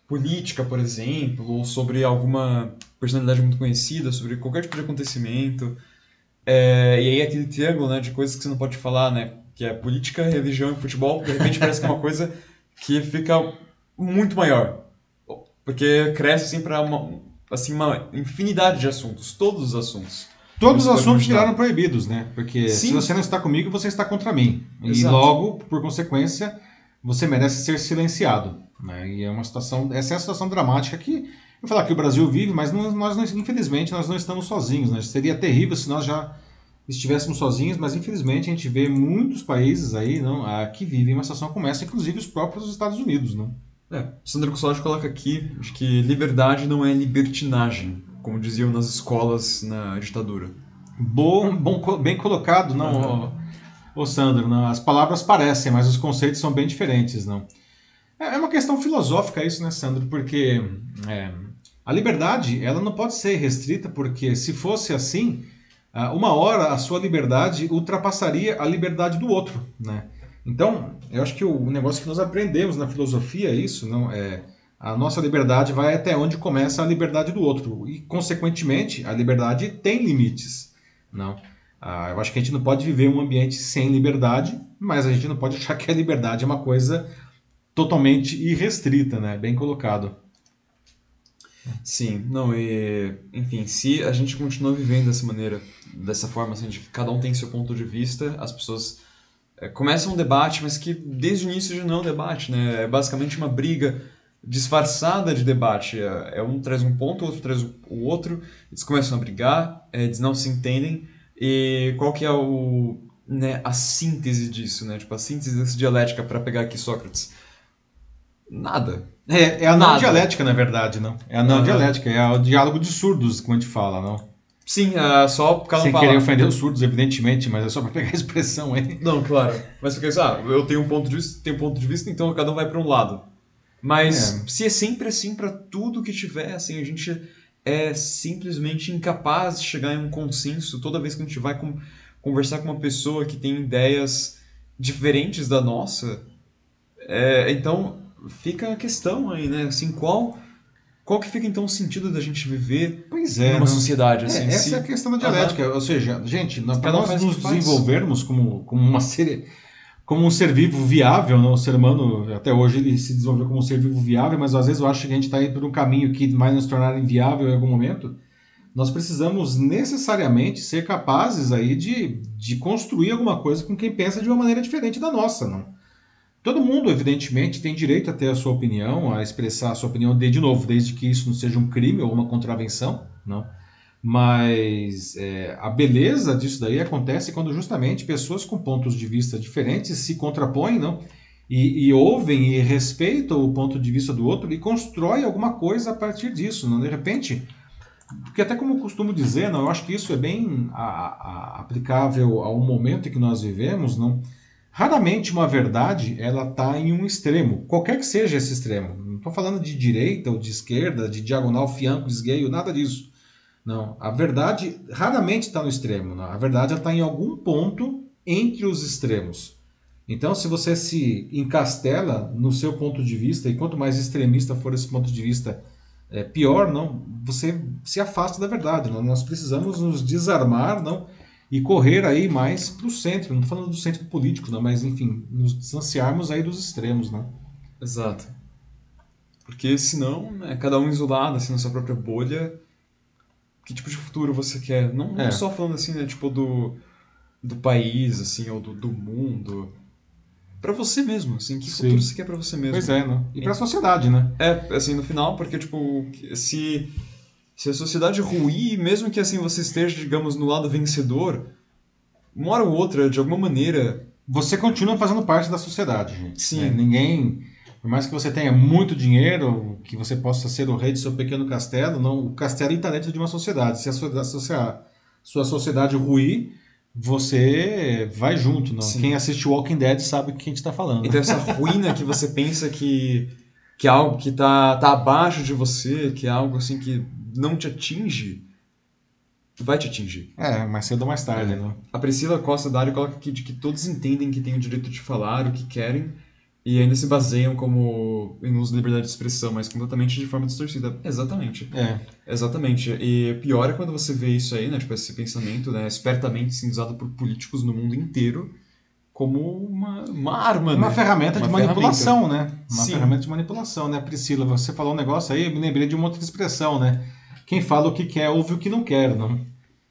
política, por exemplo, ou sobre alguma personalidade muito conhecida, sobre qualquer tipo de acontecimento. É, e aí aquele triângulo né, de coisas que você não pode falar, né? Que é política, religião e futebol, de repente parece que é uma coisa que fica muito maior. Porque cresce assim para uma, assim, uma infinidade de assuntos, todos os assuntos. Todos os assuntos viraram proibidos, né? Porque Sim. se você não está comigo, você está contra mim. E Exato. logo, por consequência, você merece ser silenciado. Né? E é uma situação, essa é a situação dramática que eu falar que o Brasil vive, mas não- nós, não- infelizmente nós não estamos sozinhos. Né? Seria terrível se nós já estivéssemos sozinhos, mas infelizmente a gente vê muitos países aí não, que vivem uma situação como essa, inclusive os próprios Estados Unidos. Não? É, Sandro Custódio coloca aqui de que liberdade não é libertinagem, como diziam nas escolas na ditadura. Bom, bom, bem colocado, não, ô, ô Sandro. Não, as palavras parecem, mas os conceitos são bem diferentes, não. É é uma questão filosófica isso, né, Sandro? Porque é, a liberdade ela não pode ser restrita, porque se fosse assim, ah, uma hora a sua liberdade ultrapassaria a liberdade do outro, né? Então, eu acho que o negócio que nós aprendemos na filosofia é isso, não é a nossa liberdade vai até onde começa a liberdade do outro e, consequentemente, a liberdade tem limites, não? Ah, eu acho que a gente não pode viver um ambiente sem liberdade, mas a gente não pode achar que a liberdade é uma coisa totalmente irrestrita, né? Bem colocado. Sim, não, e enfim, se a gente continua vivendo dessa maneira, dessa forma, assim, de cada um tem seu ponto de vista, as pessoas é, começam um debate, mas que desde o início já não é um debate, né? É basicamente uma briga disfarçada de debate. É, é um traz um ponto, o outro traz o- outro, eles começam a brigar, é, eles não se entendem, e qual que é o, né, a síntese disso, né? Tipo, a síntese dessa dialética, para pegar aqui Sócrates. Nada. É, é a não Nada. dialética, na verdade, não. É a não Aham. dialética, é o diálogo de surdos, como a gente fala, não. Sim, é só cada um Sem fala. querer ofender os surdos, evidentemente, mas é só para pegar a expressão aí. Não, claro. Mas dizer, ah, eu tenho um ponto de vista, tenho um ponto de vista, então cada um vai para um lado. Mas É. se é sempre assim para tudo que tiver, assim, a gente é simplesmente incapaz de chegar em um consenso toda vez que a gente vai com- conversar com uma pessoa que tem ideias diferentes da nossa. É, então fica a questão aí, né? Assim, qual qual que fica então o sentido da gente viver Pois é. numa não. sociedade É, assim? essa se- é a questão da dialética. Ou seja, gente, para nós nos desenvolvermos como, como, uma ser, como um ser vivo viável, né? o ser humano, até hoje, ele se desenvolveu como um ser vivo viável, mas às vezes eu acho que a gente está indo por um caminho que vai nos tornar inviável em algum momento. Nós precisamos necessariamente ser capazes aí de, de construir alguma coisa com quem pensa de uma maneira diferente da nossa, não? Todo mundo, evidentemente, tem direito a ter a sua opinião, a expressar a sua opinião, de, de novo, desde que isso não seja um crime ou uma contravenção, não? Mas é, a beleza disso daí acontece quando justamente pessoas com pontos de vista diferentes se contrapõem, não? E, e ouvem e respeitam o ponto de vista do outro e constroem alguma coisa a partir disso, não? De repente, porque até como eu costumo dizer, não, eu acho que isso é bem a- a- aplicável ao momento que nós vivemos, não? Raramente uma verdade ela está em um extremo, qualquer que seja esse extremo. Não estou falando de direita ou de esquerda, de diagonal, fianco, esgueio, nada disso. Não, a verdade raramente está no extremo. Não. A verdade está em algum ponto entre os extremos. Então, se você se encastela no seu ponto de vista, e quanto mais extremista for esse ponto de vista, é, pior, não, você se afasta da verdade. Não? Nós precisamos nos desarmar, não, e correr aí mais para o centro. Não estou falando do centro político, não, mas enfim, nos distanciarmos aí dos extremos, não? Exato. Porque senão, né, cada um isolado, assim, na sua própria bolha, que tipo de futuro você quer? Não, não É. só falando assim, né, tipo do, do país, assim, ou do, do mundo. Pra você mesmo, assim, que Sim. futuro você quer pra você mesmo? Pois é, não? E para a sociedade, né? É, assim, no final, porque, tipo, se, se a sociedade ruir, mesmo que, assim, você esteja, digamos, no lado vencedor, uma hora ou outra, de alguma maneira, Você continua fazendo parte da sociedade, gente. Sim. né? Ninguém, por mais que você tenha muito dinheiro, que você possa ser o rei do seu pequeno castelo, não, o castelo está dentro de uma sociedade. Se a sua, se a sua sociedade ruir, você vai junto. Não? Sim. Quem assiste Walking Dead sabe o que a gente está falando. Então essa ruína que você pensa que, que é algo que tá, tá abaixo de você, que é algo assim que não te atinge, vai te atingir. É, mais cedo ou mais tarde, É. não? A Priscila Costa Dário coloca aqui de que todos entendem que têm o direito de falar o que querem e ainda se baseiam como em uso da liberdade de expressão, mas completamente de forma distorcida. Exatamente. É. Exatamente. E pior é quando você vê isso aí, né? Tipo, esse pensamento, né? Espertamente sendo usado por políticos no mundo inteiro como uma, uma arma, Uma né? ferramenta Uma de manipulação, né? Uma Sim. ferramenta de manipulação, né? Priscila, você falou um negócio aí, eu me lembrei de uma outra expressão, né? Quem fala o que quer, ouve o que não quer, não?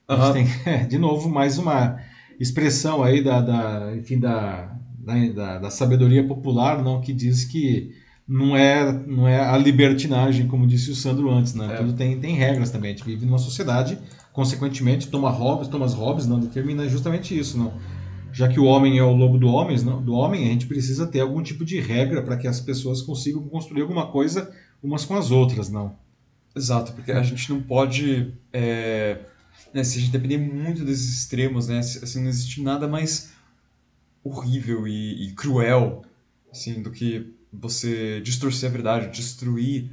Aham. gente tem, é, de novo, mais uma expressão aí da, da, enfim, da, da, da, da sabedoria popular, não, que diz que não é, não é a libertinagem, como disse o Sandro antes, né? É. Tudo tem, tem regras também. A gente vive numa sociedade, consequentemente, Thomas Hobbes, Thomas Hobbes não determina justamente isso, não. Já que o homem é o lobo do homem, não, do homem, a gente precisa ter algum tipo de regra para que as pessoas consigam construir alguma coisa umas com as outras, não. Exato, porque a gente não pode. é, né, se a gente depender muito desses extremos, né? Assim, não existe nada mais horrível e, e cruel assim, do que você distorcer a verdade, destruir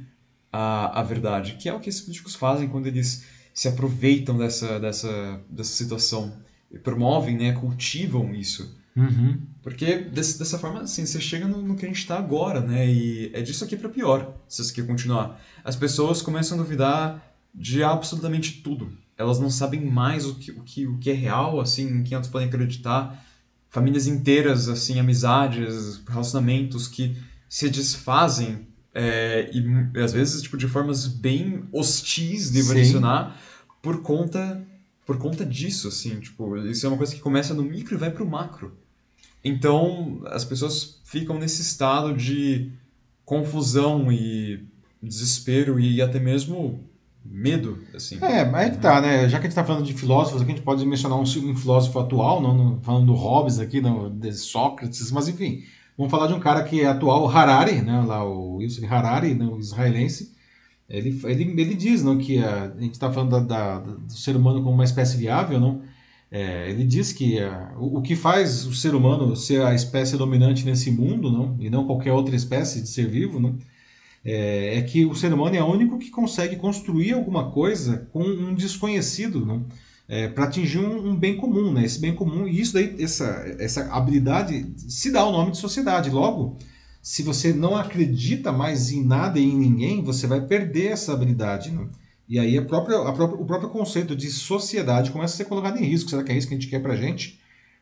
a, a verdade, que é o que esses políticos fazem quando eles se aproveitam dessa, dessa, dessa situação promovem, né, cultivam isso. Uhum. Porque desse- dessa forma, assim, você chega no, no que a gente está agora, né? E é disso aqui para pior, se isso aqui continuar. As pessoas começam a duvidar de absolutamente tudo. Elas não sabem mais o que, o que, o que é real, assim, em quem elas podem acreditar. Famílias inteiras, assim, amizades, relacionamentos que se desfazem é, e às vezes tipo de formas bem hostis, devo Sim. adicionar, por conta por conta disso, assim, tipo, isso é uma coisa que começa no micro e vai pro macro. Então, as pessoas ficam nesse estado de confusão e desespero e até mesmo medo, assim. É, aí que tá, né? Já que a gente tá falando de filósofos, aqui a gente pode mencionar um, um filósofo atual, não, não- falando do Hobbes aqui, não, de Sócrates, mas enfim, vamos falar de um cara que é atual, Harari, né? Lá o Yusuf Harari, né, o israelense. Ele, ele, ele diz não, que a, a gente está falando da, da- do ser humano como uma espécie viável, não? É, ele diz que ah, o, o que faz o ser humano ser a espécie dominante nesse mundo, não? E não qualquer outra espécie de ser vivo, não? é, é que o ser humano é o único que consegue construir alguma coisa com um desconhecido, não? É, para atingir um, um bem comum, né? Esse bem comum e isso daí, essa, essa habilidade se dá o nome de sociedade. Logo, se você não acredita mais em nada e em ninguém, você vai perder essa habilidade, não? E aí a própria, a própria, o próprio conceito de sociedade começa a ser colocado em risco. Será que é isso que a gente quer para gente?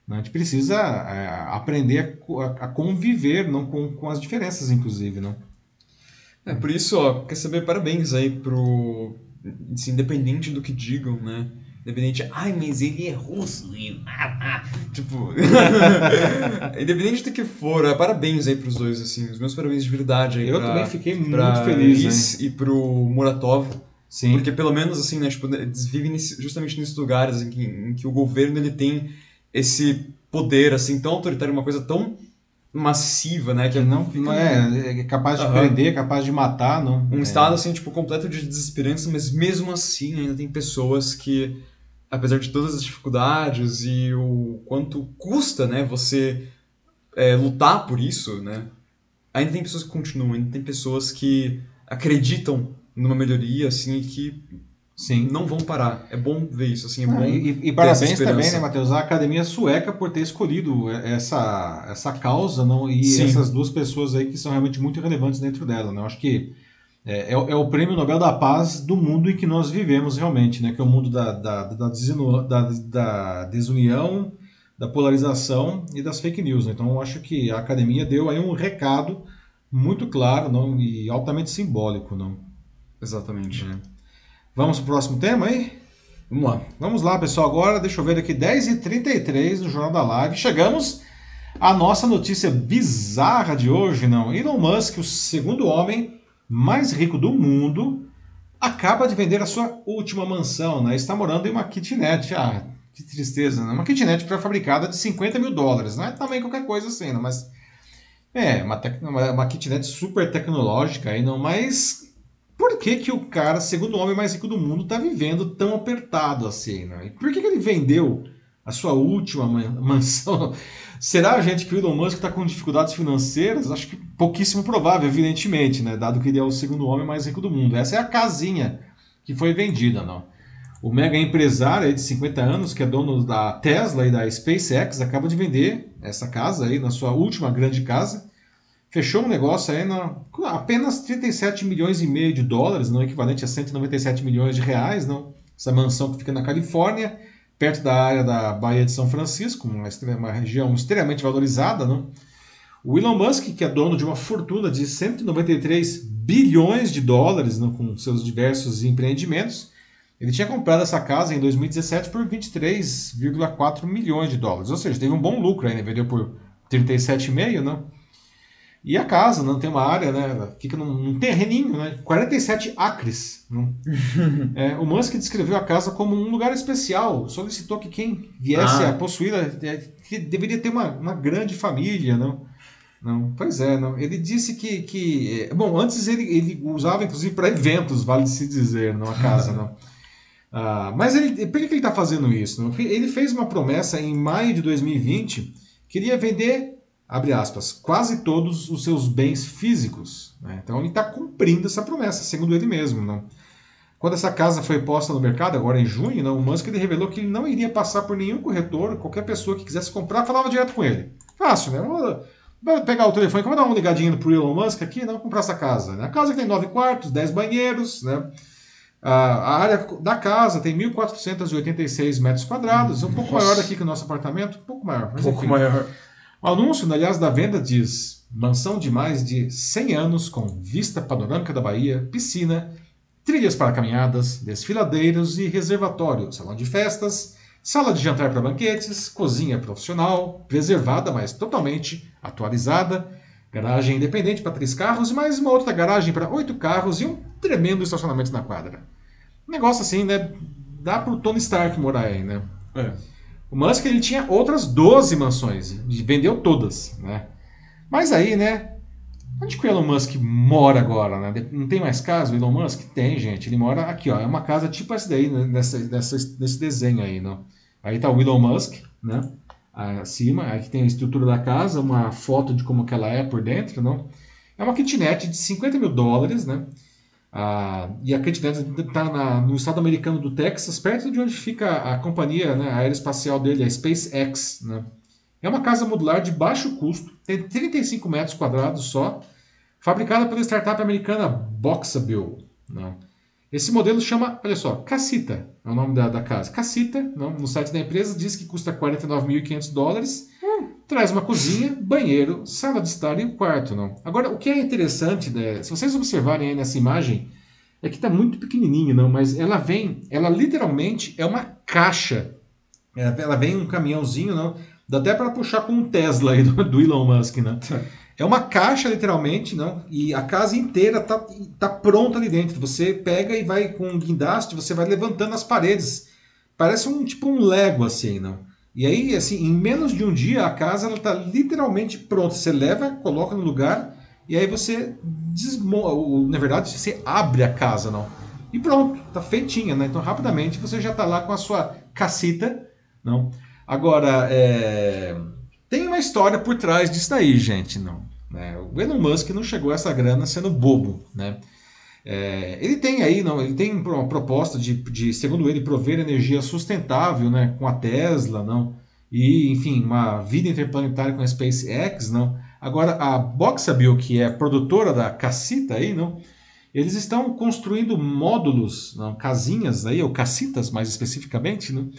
Né? A gente precisa é, aprender a, co- a conviver não com, com as diferenças, inclusive, não? É, por isso, ó, quer saber, parabéns aí pro. Assim, independente do que digam, né? Independente, ai, mas ele é russo e. ah, ah", tipo. independente do que for, é, parabéns aí pros dois, assim. Os meus parabéns de verdade aí Eu pra, também fiquei muito feliz, Liz né? e pro Muratov. Sim. Porque pelo menos, assim, né, tipo, eles vivem nesse- justamente nesses lugares em que, em que o governo ele tem esse poder, assim, tão autoritário, uma coisa tão massiva, né? Que Que não, fica não é, é capaz de Aham. prender, capaz de matar, não. um É. estado, assim, tipo, completo de desesperança, mas mesmo assim ainda tem pessoas que, apesar de todas as dificuldades e o quanto custa, né, você é, lutar por isso, né, ainda tem pessoas que continuam, ainda tem pessoas que acreditam numa melhoria, assim, que Sim. não vão parar. É bom ver isso, assim, é Ah, bom e, e parabéns também, né, Matheus, à Academia Sueca por ter escolhido essa, essa causa não, e Sim. essas duas pessoas aí que são realmente muito relevantes dentro dela. Né? Eu acho que é, é, o- é o prêmio Nobel da Paz do mundo em que nós vivemos realmente, né? que é o mundo da, da, da, desinu- da, da desunião, da polarização e das fake news. né? Então eu acho que a Academia deu aí um recado muito claro não, e altamente simbólico. Não? Exatamente. Vamos para o próximo tema aí? Vamos lá. Vamos lá, pessoal. Agora, deixa eu ver aqui, 10h33 no Jornal da Live. Chegamos à nossa notícia bizarra de hoje, não? Elon Musk, o segundo homem mais rico do mundo, acaba de vender a sua última mansão, né? Está morando em uma kitnet. Ah, que tristeza, né? Uma kitnet pré-fabricada de 50 mil dólares. Não é também qualquer coisa assim, não, mas... É, uma, tec- uma, uma kitnet super tecnológica aí, não, mas por que, que o cara, segundo o homem mais rico do mundo, está vivendo tão apertado assim? Né? E por que, que ele vendeu a sua última man- mansão? Será, gente, que o Elon Musk está com dificuldades financeiras? Acho que pouquíssimo provável, evidentemente, né? dado que ele é o segundo homem mais rico do mundo. Essa é a casinha que foi vendida. Não? O mega empresário aí de 50 anos, que é dono da Tesla e da SpaceX, acaba de vender essa casa aí, na sua última grande casa fechou um negócio aí na apenas 37 milhões e meio de dólares, não equivalente a 197 milhões de reais, não. Essa mansão que fica na Califórnia, perto da área da Baía de São Francisco, uma, uma região extremamente valorizada, não. O Elon Musk, que é dono de uma fortuna de 193 bilhões de dólares, não, com seus diversos empreendimentos, ele tinha comprado essa casa em 2017 por 23,4 milhões de dólares, ou seja, teve um bom lucro aí, né? Vendeu por 37,5, não. E a casa, não tem uma área, né? Fica num, num terreninho, né? 47 acres. né? É, o Musk descreveu a casa como um lugar especial. Solicitou que quem viesse Ah. a possuí-la é, que deveria ter uma, uma grande família, não? Não, pois é, não. Ele disse que, que é, bom, antes ele, ele usava inclusive para eventos, vale se dizer, não a casa, não. Ah, mas ele, por que, ele está fazendo isso? não? Ele fez uma promessa em maio de 2020 que ele ia vender abre aspas, quase todos os seus bens físicos. né? Então ele está cumprindo essa promessa, segundo ele mesmo. Não? Quando essa casa foi posta no mercado, agora em junho, não, o Musk ele revelou que ele não iria passar por nenhum corretor, qualquer pessoa que quisesse comprar falava direto com ele. Fácil, né? Vou, vou pegar o telefone, vou dar uma ligadinha pro Elon Musk aqui, não, comprar essa casa. Né? A casa tem nove quartos, dez banheiros, né? A área da casa tem 1.486 metros quadrados, um pouco Nossa. maior aqui que o nosso apartamento, um pouco maior. Um pouco enfim. maior. O anúncio, aliás, da venda diz mansão de mais de 100 anos com vista panorâmica da Bahia, piscina, trilhas para caminhadas, desfiladeiros e reservatório, salão de festas, sala de jantar para banquetes, cozinha profissional, preservada, mas totalmente atualizada, garagem independente para três carros e mais uma outra garagem para oito carros e um tremendo estacionamento na quadra. Negócio assim, né? Dá pro Tony Stark morar aí, né? É. O Musk ele tinha outras 12 mansões vendeu todas, né? Mas aí, né? Onde que o Elon Musk mora agora, né? Não tem mais casa o Elon Musk? Tem, gente. Ele mora aqui, ó. É uma casa tipo essa daí, né? nessa, nessa, nesse desenho aí, não? Aí tá o Elon Musk, né? Acima, aqui tem a estrutura da casa, uma foto de como que ela é por dentro, não? É uma kitnet de 50 mil dólares, né? Ah, e a kitnet está no estado americano do Texas, perto de onde fica a companhia né, aeroespacial dele, a SpaceX. Né? É uma casa modular de baixo custo, tem 35 metros quadrados só, fabricada pela startup americana Boxable. Né? Esse modelo chama, olha só, Casita, é o nome da, da casa. Casita, não, no site da empresa, diz que custa 49.500 dólares, traz uma cozinha, banheiro, sala de estar e um quarto. Não. Agora, o que é interessante, né, se vocês observarem aí nessa imagem, é que está muito pequenininho, não, mas ela vem, ela literalmente é uma caixa. Ela, ela vem um caminhãozinho, não, dá até para puxar com um Tesla aí do, do Elon Musk, né? É uma caixa, literalmente, não? E a casa inteira tá, tá pronta ali dentro. Você pega e vai com um guindaste, você vai levantando as paredes. Parece um tipo um Lego, assim, não? E aí, assim, em menos de um dia, a casa ela tá literalmente pronta. Você leva, coloca no lugar, e aí você desmonta. Na verdade, você abre a casa, não? E pronto, tá feitinha, né? Então, rapidamente, você já tá lá com a sua cacita, não? Agora, é... tem uma história por trás disso daí, gente, não? né? O Elon Musk não chegou a essa grana sendo bobo, né? É, ele tem aí, não, ele tem uma proposta de, de, segundo ele, prover energia sustentável, né, com a Tesla, não, e enfim, uma vida interplanetária com a SpaceX, não. Agora a Boxabil, que é produtora da cacita aí, não, eles estão construindo módulos, não, casinhas aí, ou cacitas mais especificamente, não,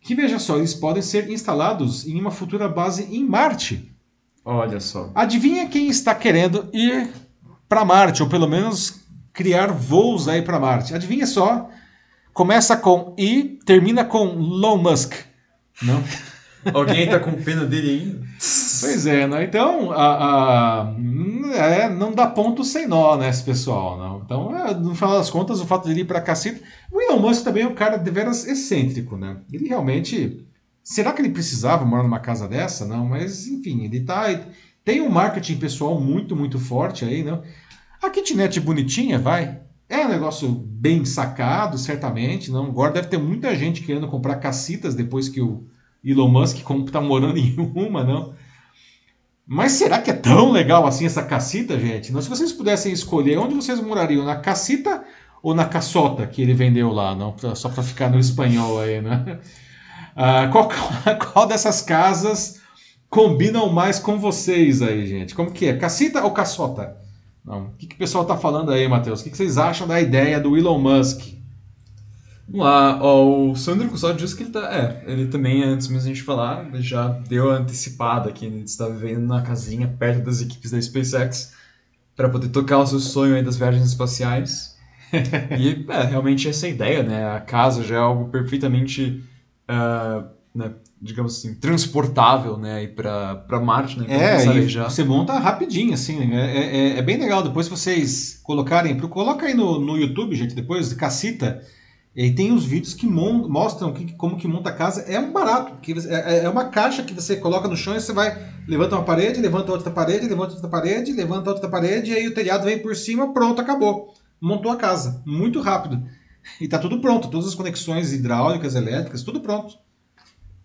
que veja só, eles podem ser instalados em uma futura base em Marte. Olha só. Adivinha quem está querendo ir para Marte, ou pelo menos criar voos aí para Marte. Adivinha só? Começa com I, termina com Elon Musk. Não? Alguém tá com pena dele ainda? Pois é, né? Então, a, a é, não dá ponto sem nó, né, esse pessoal. Não? Então, é, no final das contas, o fato de ele ir para caceta. O Elon Musk também é um cara de veras excêntrico, né? Ele realmente. Será que ele precisava morar numa casa dessa? Não, mas enfim, ele tá. Tem um marketing pessoal muito, muito forte aí, não? A kitnet bonitinha, vai. É um negócio bem sacado, certamente. Não? Agora deve ter muita gente querendo comprar cacitas depois que o Elon Musk está morando em uma, não? Mas será que é tão legal assim essa cacita, gente? Não, se vocês pudessem escolher onde vocês morariam, na cacita ou na caçota que ele vendeu lá, não? Só para ficar no espanhol aí, né? Ah, qual, qual dessas casas combinam mais com vocês aí, gente? Como que é? Cacita ou caçota? Não. O que, que o pessoal está falando aí, Matheus? O que, que, vocês acham da ideia do Elon Musk? Vamos lá, ó, o Sandro Custódio disse que ele tá. É, ele também, antes mesmo a gente falar, já deu a antecipada que ele está vivendo na casinha perto das equipes da SpaceX para poder tocar o seu sonho aí das viagens espaciais. e é, realmente essa é a ideia, né? A casa já é algo perfeitamente. Uh, né, digamos assim, transportável, né, para Marte, né? É, e já. você monta rapidinho, assim, né? É, é, é, bem legal. Depois vocês colocarem, coloca aí no, no YouTube, gente, depois, Cacita, e tem os vídeos que mon, mostram que, como que monta a casa. É um barato, porque é, é uma caixa que você coloca no chão e você vai, levanta uma parede, levanta outra parede, levanta outra parede, levanta outra parede, e aí o telhado vem por cima, pronto, acabou. Montou a casa, muito rápido. E tá tudo pronto, todas as conexões hidráulicas, elétricas, tudo pronto.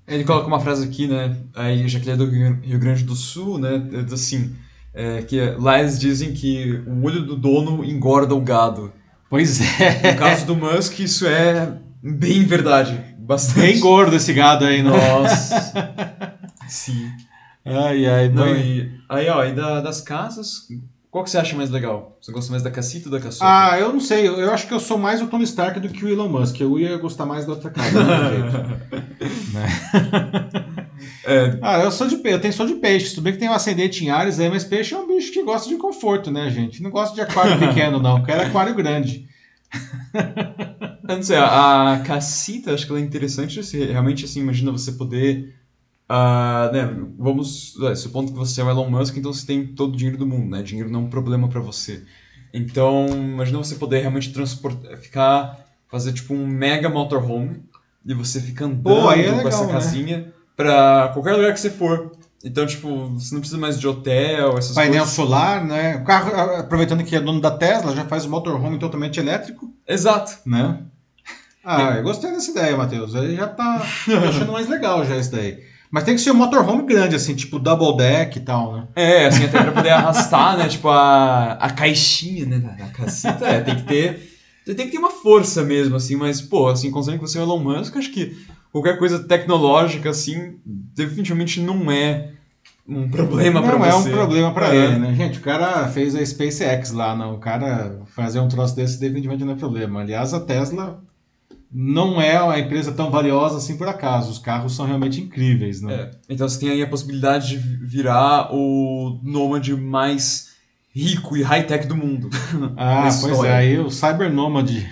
Ele coloca uma frase aqui, né? Aí, já que ele é do Rio Grande do Sul, né? Assim, é, que lá eles dizem que o olho do dono engorda o gado. Pois é. No caso do Musk, isso é bem verdade. Bastante. Bem gordo esse gado aí, nossa. Sim. Ai, ai, não. E, aí, ó, e da, das casas, qual que você acha mais legal? Você gosta mais da cacita ou da caçota? Ah, eu não sei. Eu, acho que eu sou mais o Tony Stark do que o Elon Musk. Eu ia gostar mais da outra casa. né? é. Ah, eu sou de eu tenho sou de peixe. Tudo bem que tem um ascendente em Ares aí, mas peixe é um bicho que gosta de conforto, né, gente? Não gosta de aquário pequeno, não. Quero aquário grande. eu não sei, a cacita, acho que ela é interessante. Assim, realmente, assim, imagina você poder Uh, né, vamos é, supondo que você é o Elon Musk, então você tem todo o dinheiro do mundo, né? Dinheiro não é um problema para você. Então, imagina você poder realmente transportar, ficar, fazer tipo um mega motorhome e você fica andando Pô, é legal, com essa né? casinha né? pra qualquer lugar que você for. Então, tipo, você não precisa mais de hotel, essas Painel coisas. solar, né? O carro, aproveitando que é dono da Tesla, já faz o motorhome totalmente elétrico. Exato. Né? Ah, eu gostei dessa ideia, Matheus. Aí já tá achando mais legal já isso daí. Mas tem que ser um motorhome grande, assim, tipo double deck e tal, né? É, assim, até pra poder arrastar, né? Tipo, a, a caixinha, né? Da, caceta. É, tem que ter. Tem que ter uma força mesmo, assim, mas, pô, assim, considerando que você é o Elon Musk, acho que qualquer coisa tecnológica, assim, definitivamente não é um problema para você. Não é um problema para é. ele, né? Gente, o cara fez a SpaceX lá, não. O cara fazer um troço desse definitivamente não é problema. Aliás, a Tesla não é uma empresa tão valiosa assim por acaso. Os carros são realmente incríveis, né? É. Então você tem aí a possibilidade de virar o nômade mais rico e high-tech do mundo. Ah, pois é, aí o Cyber Nômade.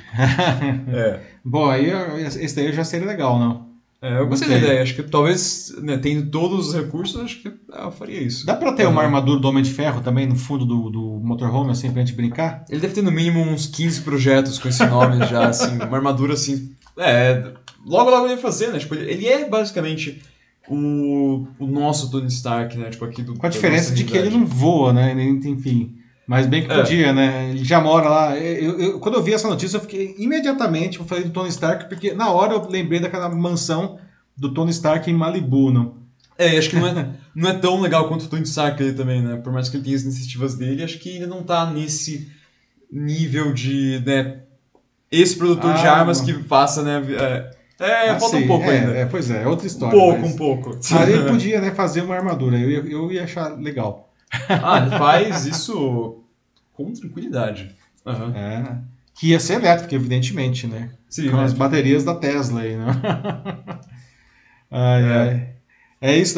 é. Bom, aí esse daí já seria legal, não? É, eu gostei da ideia. Acho que talvez, né, tendo todos os recursos, acho que eu faria isso. Dá pra ter uma armadura do Homem de Ferro também no fundo do, do motorhome, assim, pra gente brincar? Ele deve ter no mínimo uns 15 projetos com esse nome já, assim, uma armadura assim. É, logo logo ele ia fazer, né? Tipo, ele é basicamente o, o nosso Tony Stark, né? Tipo, aqui do. Com a diferença de que ele não voa, né? Enfim. Mas bem que é. podia, é. né? Ele já mora lá. Eu, eu, quando eu vi essa notícia, eu fiquei imediatamente, eu falei do Tony Stark, porque na hora eu lembrei daquela mansão do Tony Stark em Malibu, não? É, acho que não é, não é tão legal quanto o Tony Stark ali também, né? Por mais que ele tenha as iniciativas dele, acho que ainda não tá nesse nível de, né, esse produtor de Ah, armas não. que faça, né, é, é, Ah, falta um sim, pouco é, ainda. É, pois é, é outra um história. pouco, mas- um pouco. Mas ele podia, né, fazer uma armadura. Eu ia, eu ia achar legal. Ah, faz isso com tranquilidade. Aham. É. Que ia ser elétrico, evidentemente, né? Sim, Com né? as baterias da Tesla aí, né? ai, É. ai. É isso?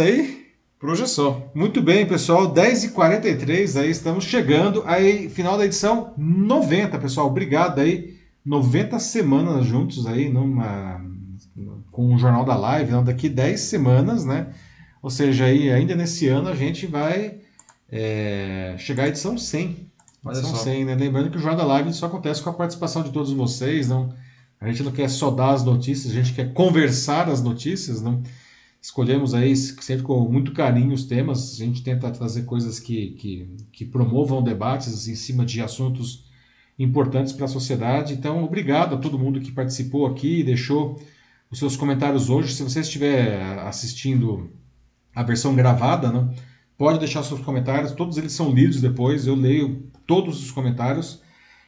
Por hoje é só. Muito bem, pessoal. 10h43, aí estamos chegando. Aí, final da edição 90, pessoal. Obrigado aí. 90 semanas juntos aí numa, com o Jornal da Live. Não, daqui 10 semanas, né? Ou seja, aí, ainda nesse ano a gente vai é, chegar à edição 100. Olha Edição só. 100, né? Lembrando que o Jornal da Live só acontece com a participação de todos vocês. Não, a gente não quer só dar as notícias, a gente quer conversar as notícias. Não? Escolhemos aí sempre com muito carinho os temas. A gente tenta trazer coisas que, que, que promovam debates em cima de assuntos importantes para a sociedade. Então, obrigado a todo mundo que participou aqui e deixou os seus comentários hoje. Se você estiver assistindo a versão gravada, não, pode deixar seus comentários. Todos eles são lidos depois. Eu leio todos os comentários.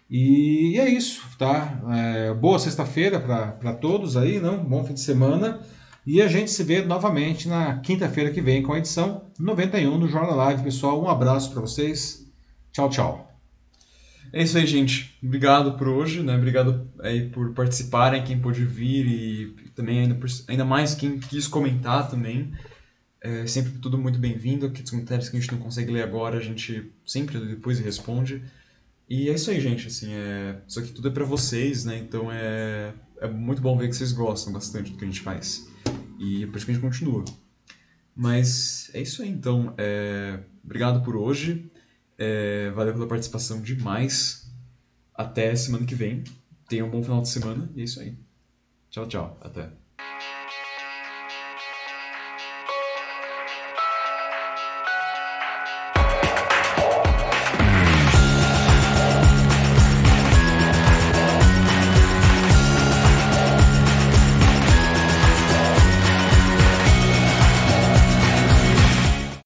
E é isso, tá? É, boa sexta-feira para todos aí, não? Bom fim de semana. E a gente se vê novamente na quinta-feira que vem com a edição 91 do Jornal Live, pessoal. Um abraço para vocês. Tchau, tchau. É isso aí, gente. Obrigado por hoje, né? Obrigado aí por participarem, quem pôde vir e também ainda, por- ainda mais quem quis comentar também. É sempre tudo muito bem-vindo. Aqueles comentários que a gente não consegue ler agora, a gente sempre depois responde. E é isso aí, gente. Assim, é... Isso aqui tudo é pra vocês, né? Então é... é muito bom ver que vocês gostam bastante do que a gente faz. E é por isso que a gente continua. Mas é isso aí, então. É... Obrigado por hoje. É, valeu pela participação demais. Até semana que vem. Tenha um bom final de semana. E é isso aí. Tchau, tchau. Até.